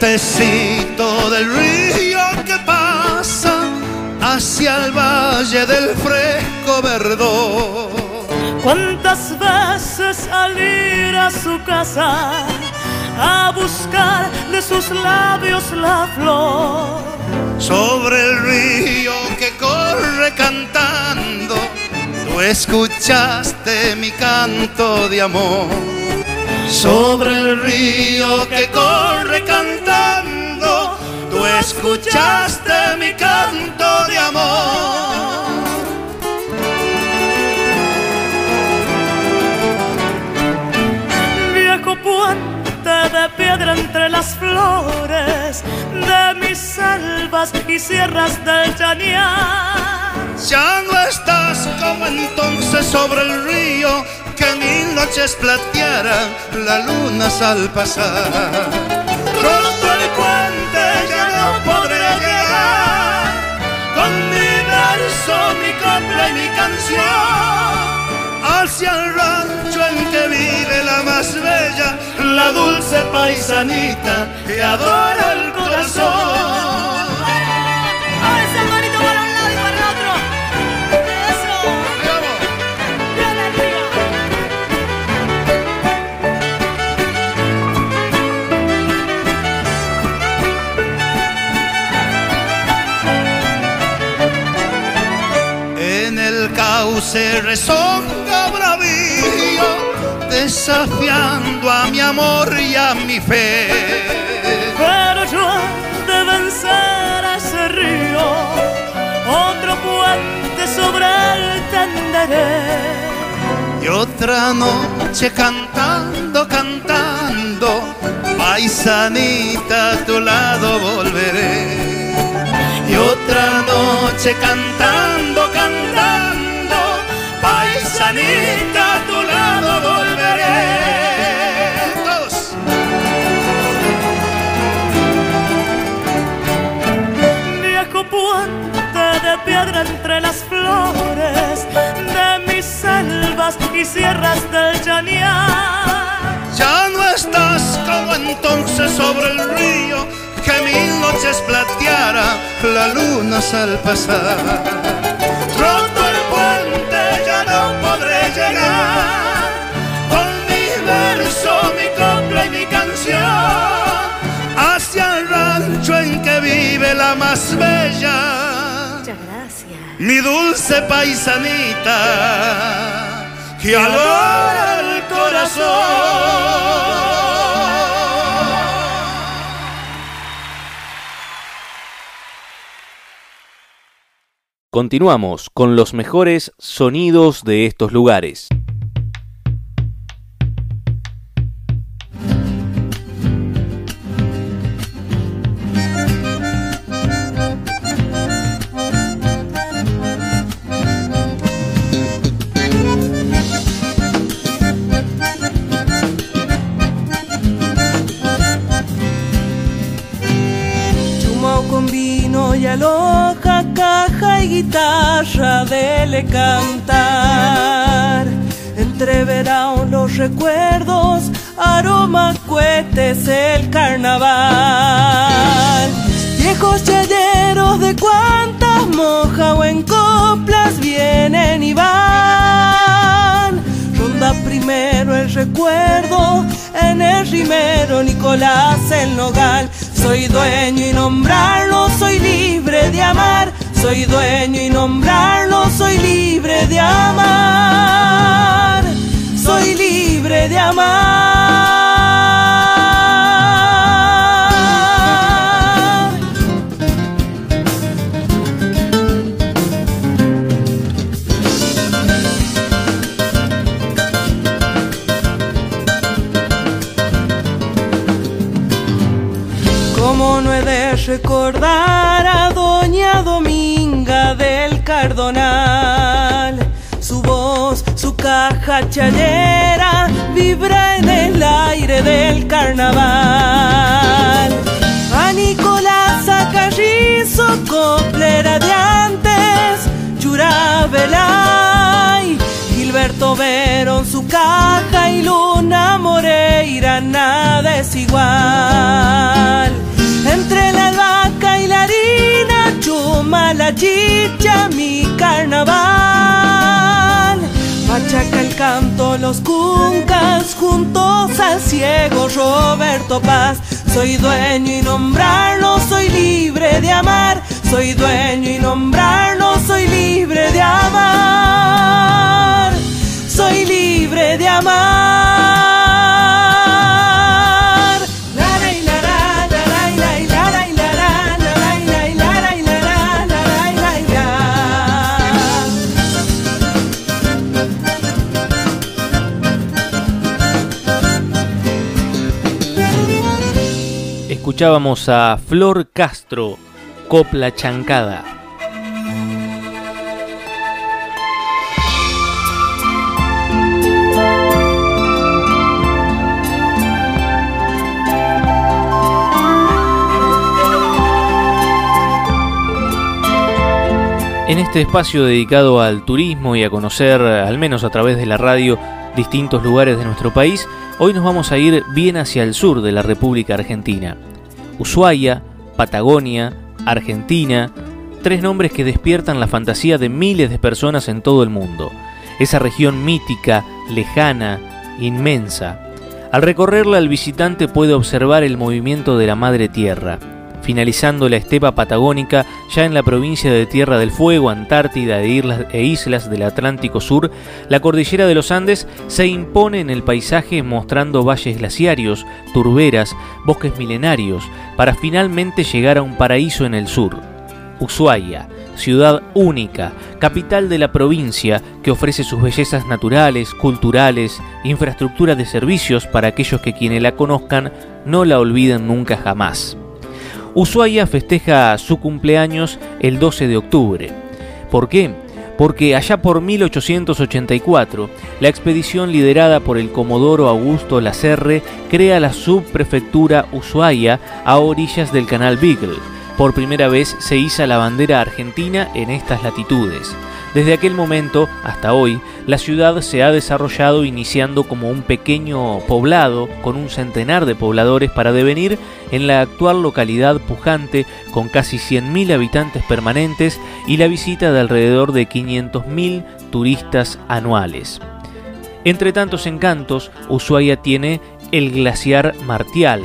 Nomás. puentecito del río que pasa hacia el valle del fresco verdor. ¿Cuántas veces al ir a su casa a buscar de sus labios la flor? Sobre el río que corre cantando, tú escuchaste mi canto de amor. Sobre el río que corre cantando, tú escuchaste mi canto de amor. Viejo puente de piedra entre las flores de mis selvas y sierras del Chañar. Ya no estás como entonces sobre el río que mil noches platearan la luna al pasar. Roto el puente ya no podré llegar con mi verso, mi copla y mi canción hacia el rancho en que vive la más bella, la dulce paisanita que adora el corazón. Rezonga bravío, desafiando a mi amor y a mi fe. Pero yo de vencer a ese río, otro puente sobre él tenderé. Y otra noche cantando, cantando, paisanita a tu lado volveré. Y otra noche cantando, cantando, paisanita a tu lado volveré. Todos. Viejo puente de piedra entre las flores de mis selvas y sierras del Chañar. Ya no estás como entonces sobre el río que mil noches plateara la luna al pasar. Llegar con mi verso, mi copla y mi canción hacia el rancho en que vive la más bella. Muchas gracias. Mi dulce paisanita que adora el corazón. Continuamos con los mejores sonidos de estos lugares. Con vino y aloja, caja y guitarra dele cantar. Entreverán los recuerdos, aroma, cohetes, el carnaval. Viejos chayeros de cuantas moja o en coplas vienen y van. Ronda primero el recuerdo, en el rimero Nicolás el nogal. Soy dueño y nombrarlo, soy libre de amar. Soy dueño y nombrarlo, soy libre de amar. Soy libre de amar. Recordar a Doña Dominga del Cardonal. Su voz, su caja chayera vibra en el aire del carnaval. A Nicolás Carrizo, coplera de antes, Churabelay, Gilberto Verón, su caja y Luna Moreira, nada es igual. Entre la vaca y la harina, chuma la chicha, mi carnaval. Machaca el canto, los cuncas, juntos al ciego Roberto Paz. Soy dueño y nombrarlo, soy libre de amar. Soy dueño y nombrarlo, soy libre de amar. Soy libre de amar. Escuchábamos a Flor Castro, Copla Chancada. En este espacio dedicado al turismo y a conocer, al menos a través de la radio, distintos lugares de nuestro país, hoy nos vamos a ir bien hacia el sur de la República Argentina. Ushuaia, Patagonia, Argentina, tres nombres que despiertan la fantasía de miles de personas en todo el mundo. Esa región mítica, lejana, inmensa. Al recorrerla el visitante puede observar el movimiento de la Madre Tierra, finalizando la estepa patagónica ya en la provincia de Tierra del Fuego, Antártida e islas, e islas del Atlántico Sur, la cordillera de los Andes se impone en el paisaje mostrando valles glaciarios, turberas, bosques milenarios, para finalmente llegar a un paraíso en el sur. Ushuaia, ciudad única, capital de la provincia que ofrece sus bellezas naturales, culturales, infraestructura de servicios para aquellos que quienes la conozcan no la olviden nunca jamás. Ushuaia festeja su cumpleaños el 12 de octubre. ¿Por qué? Porque allá por 1884, la expedición liderada por el comodoro Augusto Lacerre crea la subprefectura Ushuaia a orillas del canal Beagle. Por primera vez se iza la bandera argentina en estas latitudes. Desde aquel momento hasta hoy, la ciudad se ha desarrollado iniciando como un pequeño poblado con un centenar de pobladores para devenir en la actual localidad pujante con casi 100.000 habitantes permanentes y la visita de alrededor de 500.000 turistas anuales. Entre tantos encantos, Ushuaia tiene el glaciar Martial,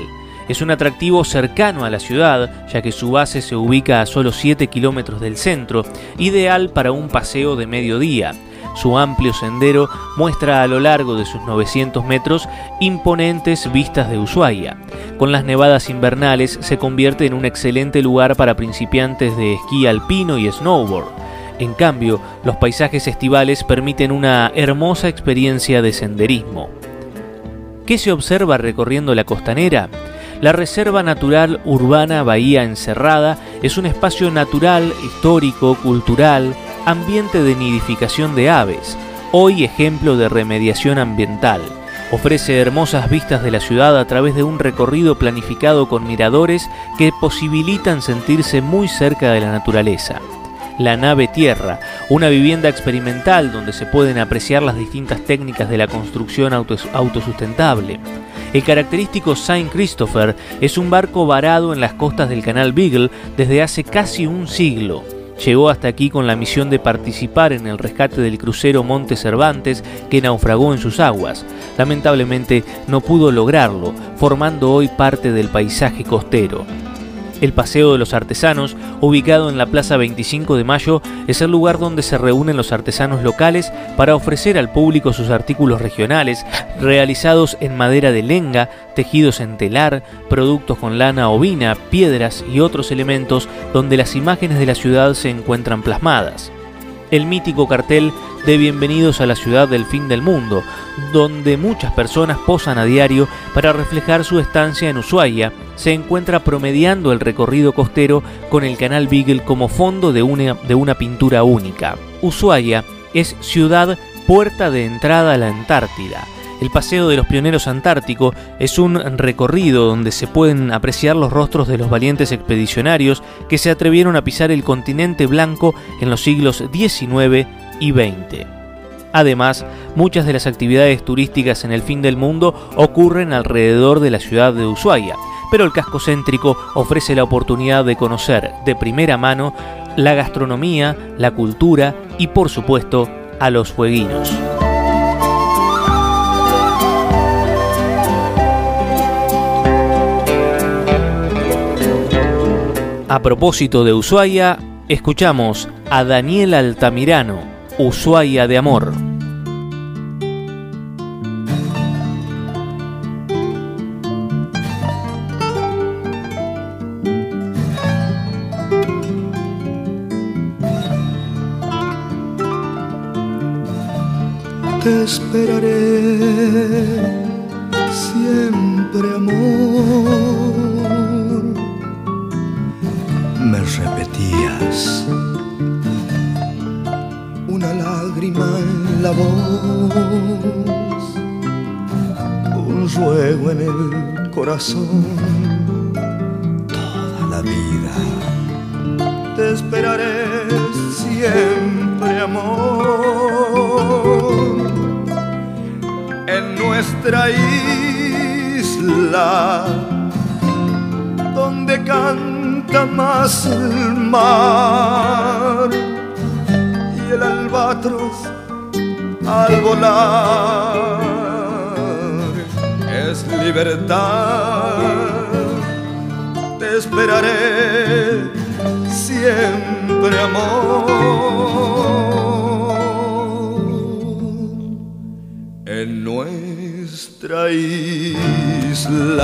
es un atractivo cercano a la ciudad, ya que su base se ubica a solo 7 kilómetros del centro, ideal para un paseo de mediodía. Su amplio sendero muestra a lo largo de sus 900 metros imponentes vistas de Ushuaia. Con las nevadas invernales se convierte en un excelente lugar para principiantes de esquí alpino y snowboard. En cambio, los paisajes estivales permiten una hermosa experiencia de senderismo. ¿Qué se observa recorriendo la costanera? La Reserva Natural Urbana Bahía Encerrada es un espacio natural, histórico, cultural, ambiente de nidificación de aves, hoy ejemplo de remediación ambiental. Ofrece hermosas vistas de la ciudad a través de un recorrido planificado con miradores que posibilitan sentirse muy cerca de la naturaleza. La nave Tierra, una vivienda experimental donde se pueden apreciar las distintas técnicas de la construcción autos- autosustentable. El característico Saint Christopher es un barco varado en las costas del canal Beagle desde hace casi un siglo. Llegó hasta aquí con la misión de participar en el rescate del crucero Monte Cervantes que naufragó en sus aguas. Lamentablemente no pudo lograrlo, formando hoy parte del paisaje costero. El Paseo de los Artesanos, ubicado en la Plaza 25 de Mayo, es el lugar donde se reúnen los artesanos locales para ofrecer al público sus artículos regionales, realizados en madera de lenga, tejidos en telar, productos con lana ovina, piedras y otros elementos donde las imágenes de la ciudad se encuentran plasmadas. El mítico cartel de Bienvenidos a la ciudad del fin del mundo, donde muchas personas posan a diario para reflejar su estancia en Ushuaia, se encuentra promediando el recorrido costero con el canal Beagle como fondo de una, de una pintura única. Ushuaia es ciudad puerta de entrada a la Antártida. El Paseo de los Pioneros Antártico es un recorrido donde se pueden apreciar los rostros de los valientes expedicionarios que se atrevieron a pisar el continente blanco en los siglos XIX y XX. Además, muchas de las actividades turísticas en el fin del mundo ocurren alrededor de la ciudad de Ushuaia, pero el casco céntrico ofrece la oportunidad de conocer de primera mano la gastronomía, la cultura y por supuesto a los jueguinos. A propósito de Ushuaia, escuchamos a Daniel Altamirano, Ushuaia de Amor. te corazón, toda la vida. Te esperaré siempre amor en nuestra isla, donde canta más el mar y el albatros al volar libertad. Te esperaré siempre, amor. en nuestra isla.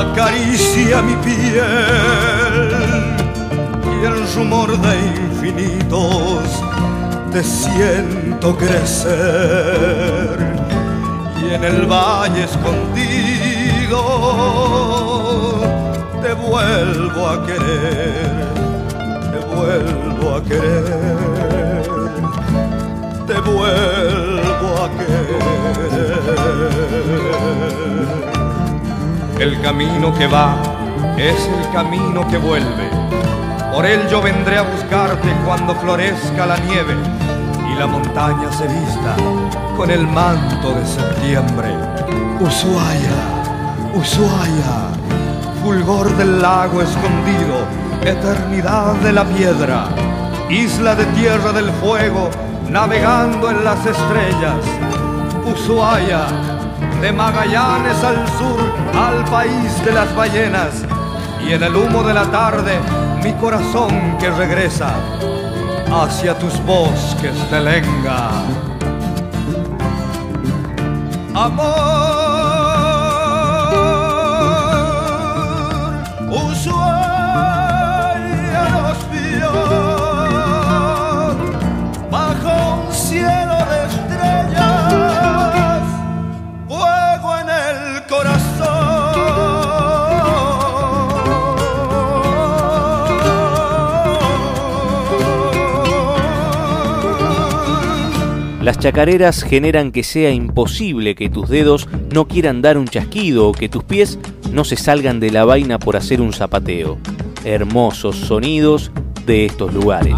Acaricia mi piel y el rumor de infinitos te siento crecer. Y en el valle escondido te vuelvo a querer, te vuelvo a querer, vuelvo a querer. El camino que va es el camino que vuelve. Por él yo vendré a buscarte cuando florezca la nieve y la montaña se vista con el manto de septiembre. Ushuaia, Ushuaia, fulgor del lago escondido, eternidad de la piedra, isla de tierra del fuego, navegando en las estrellas. Ushuaia, de Magallanes al sur, al país de las ballenas, y en el humo de la tarde, mi corazón que regresa hacia tus bosques de lenga. amor, Las chacareras generan que sea imposible que tus dedos no quieran dar un chasquido o que tus pies no se salgan de la vaina por hacer un zapateo. Hermosos sonidos de estos lugares.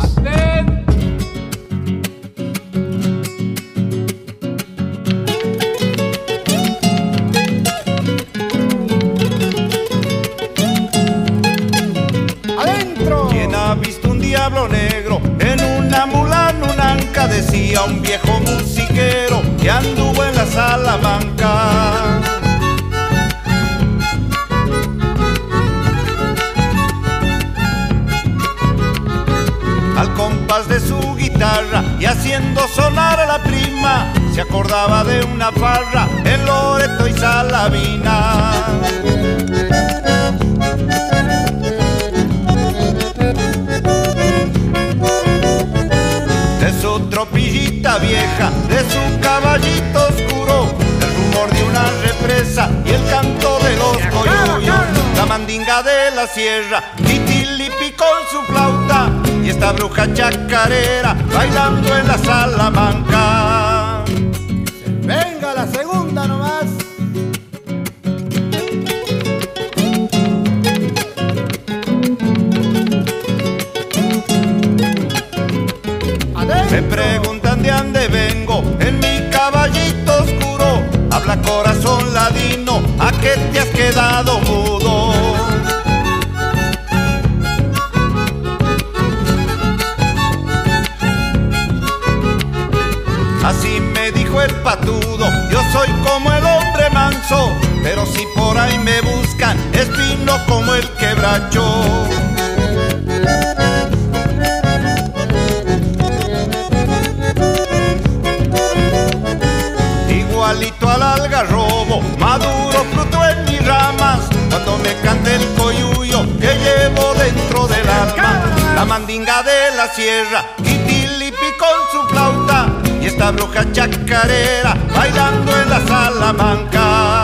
viendo sonar a la prima, se acordaba de una farra en Loreto y Salavina. De su tropillita vieja, de su caballito oscuro, el rumor de una represa y el canto de los coyuyos, la mandinga de la sierra y Tilipi con su flauta esta bruja chacarera bailando en la Salamanca. Venga la segunda nomás. Me preguntan de dónde vengo, en mi caballito oscuro. Habla corazón ladino, ¿a qué te has quedado pero si por ahí me buscan, es fino como el quebracho. Igualito al algarrobo, maduro fruto en mis ramas, cuando me cante el coyuyo que llevo dentro del alma, la mandinga de la sierra, y Tilipi con su flauta, y esta bruja chacarera bailando en la Salamanca.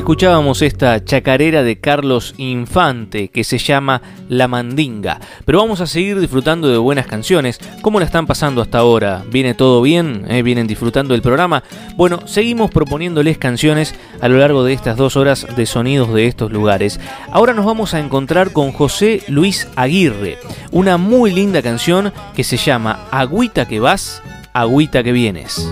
Escuchábamos esta chacarera de Carlos Infante que se llama La Mandinga. Pero vamos a seguir disfrutando de buenas canciones. ¿Cómo la están pasando hasta ahora? ¿Viene todo bien? ¿Eh? ¿Vienen disfrutando del programa? Bueno, seguimos proponiéndoles canciones a lo largo de estas dos horas de sonidos de estos lugares. Ahora nos vamos a encontrar con José Luis Aguirre. Una muy linda canción que se llama Agüita que vas, agüita que vienes.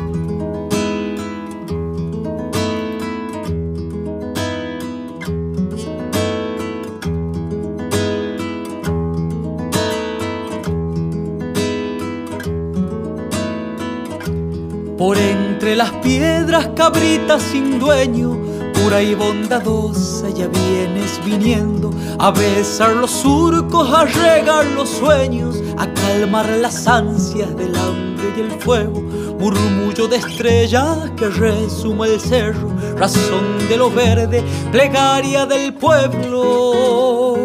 Las piedras cabritas sin dueño, pura y bondadosa ya vienes viniendo a besar los surcos, a regar los sueños, a calmar las ansias del hambre y el fuego. Murmullo de estrellas que resuma el cerro, razón de lo verde, plegaria del pueblo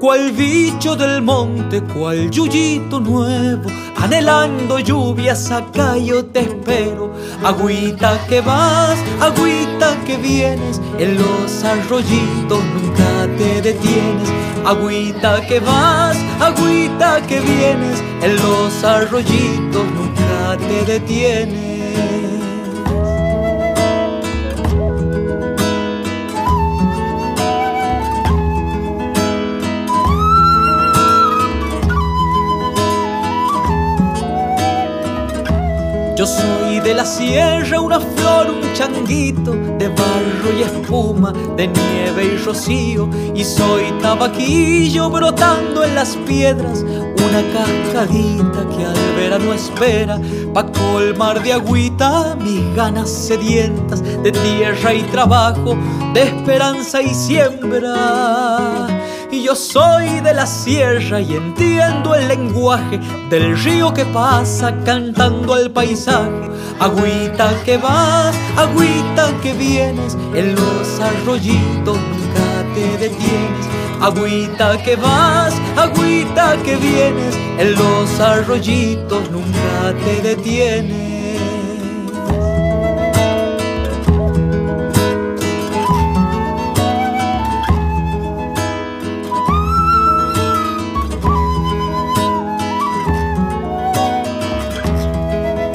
cual bicho del monte, cual yuyito nuevo, anhelando lluvias acá yo te espero. Agüita que vas, agüita que vienes, en los arroyitos nunca te detienes. Agüita que vas, agüita que vienes, en los arroyitos nunca te detienes. Yo soy de la sierra, una flor, un changuito, de barro y espuma, de nieve y rocío. Y soy tabaquillo brotando en las piedras, una cascadita que al verano espera, pa' colmar de agüita mis ganas sedientas, de tierra y trabajo, de esperanza y siembra. Y yo soy de la sierra y entiendo el lenguaje del río que pasa cantando al paisaje. Agüita que vas, agüita que vienes, en los arroyitos nunca te detienes. Agüita que vas, agüita que vienes, en los arroyitos nunca te detienes.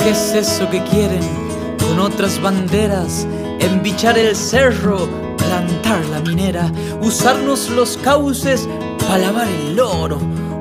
¿Qué es eso que quieren con otras banderas? Embichar el cerro, plantar la minera, usarnos los cauces para lavar el oro,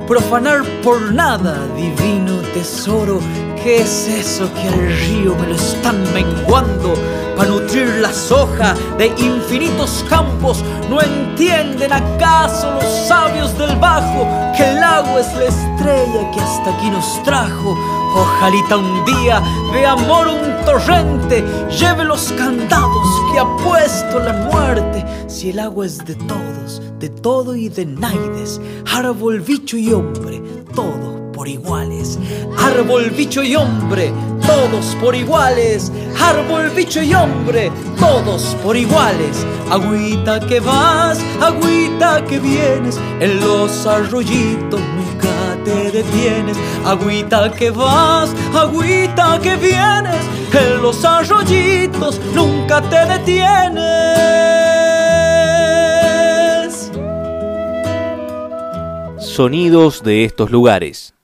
profanar por nada divino tesoro. ¿Qué es eso que al río me lo están menguando? Para nutrir la soja de infinitos campos, ¿no entienden acaso los sabios del bajo que el agua es la estrella que hasta aquí nos trajo? Ojalita un día de amor un torrente lleve los candados que ha puesto la muerte. Si el agua es de todos, de todo y de naides, árbol, bicho y hombre, todos por iguales. Árbol, bicho y hombre, todos por iguales. Árbol, bicho y hombre, todos por iguales. Agüita que vas, agüita que vienes, en los arroyitos te detienes. Agüita que vas, agüita que vienes, en los arroyitos nunca te detienes. sonidos de estos lugares.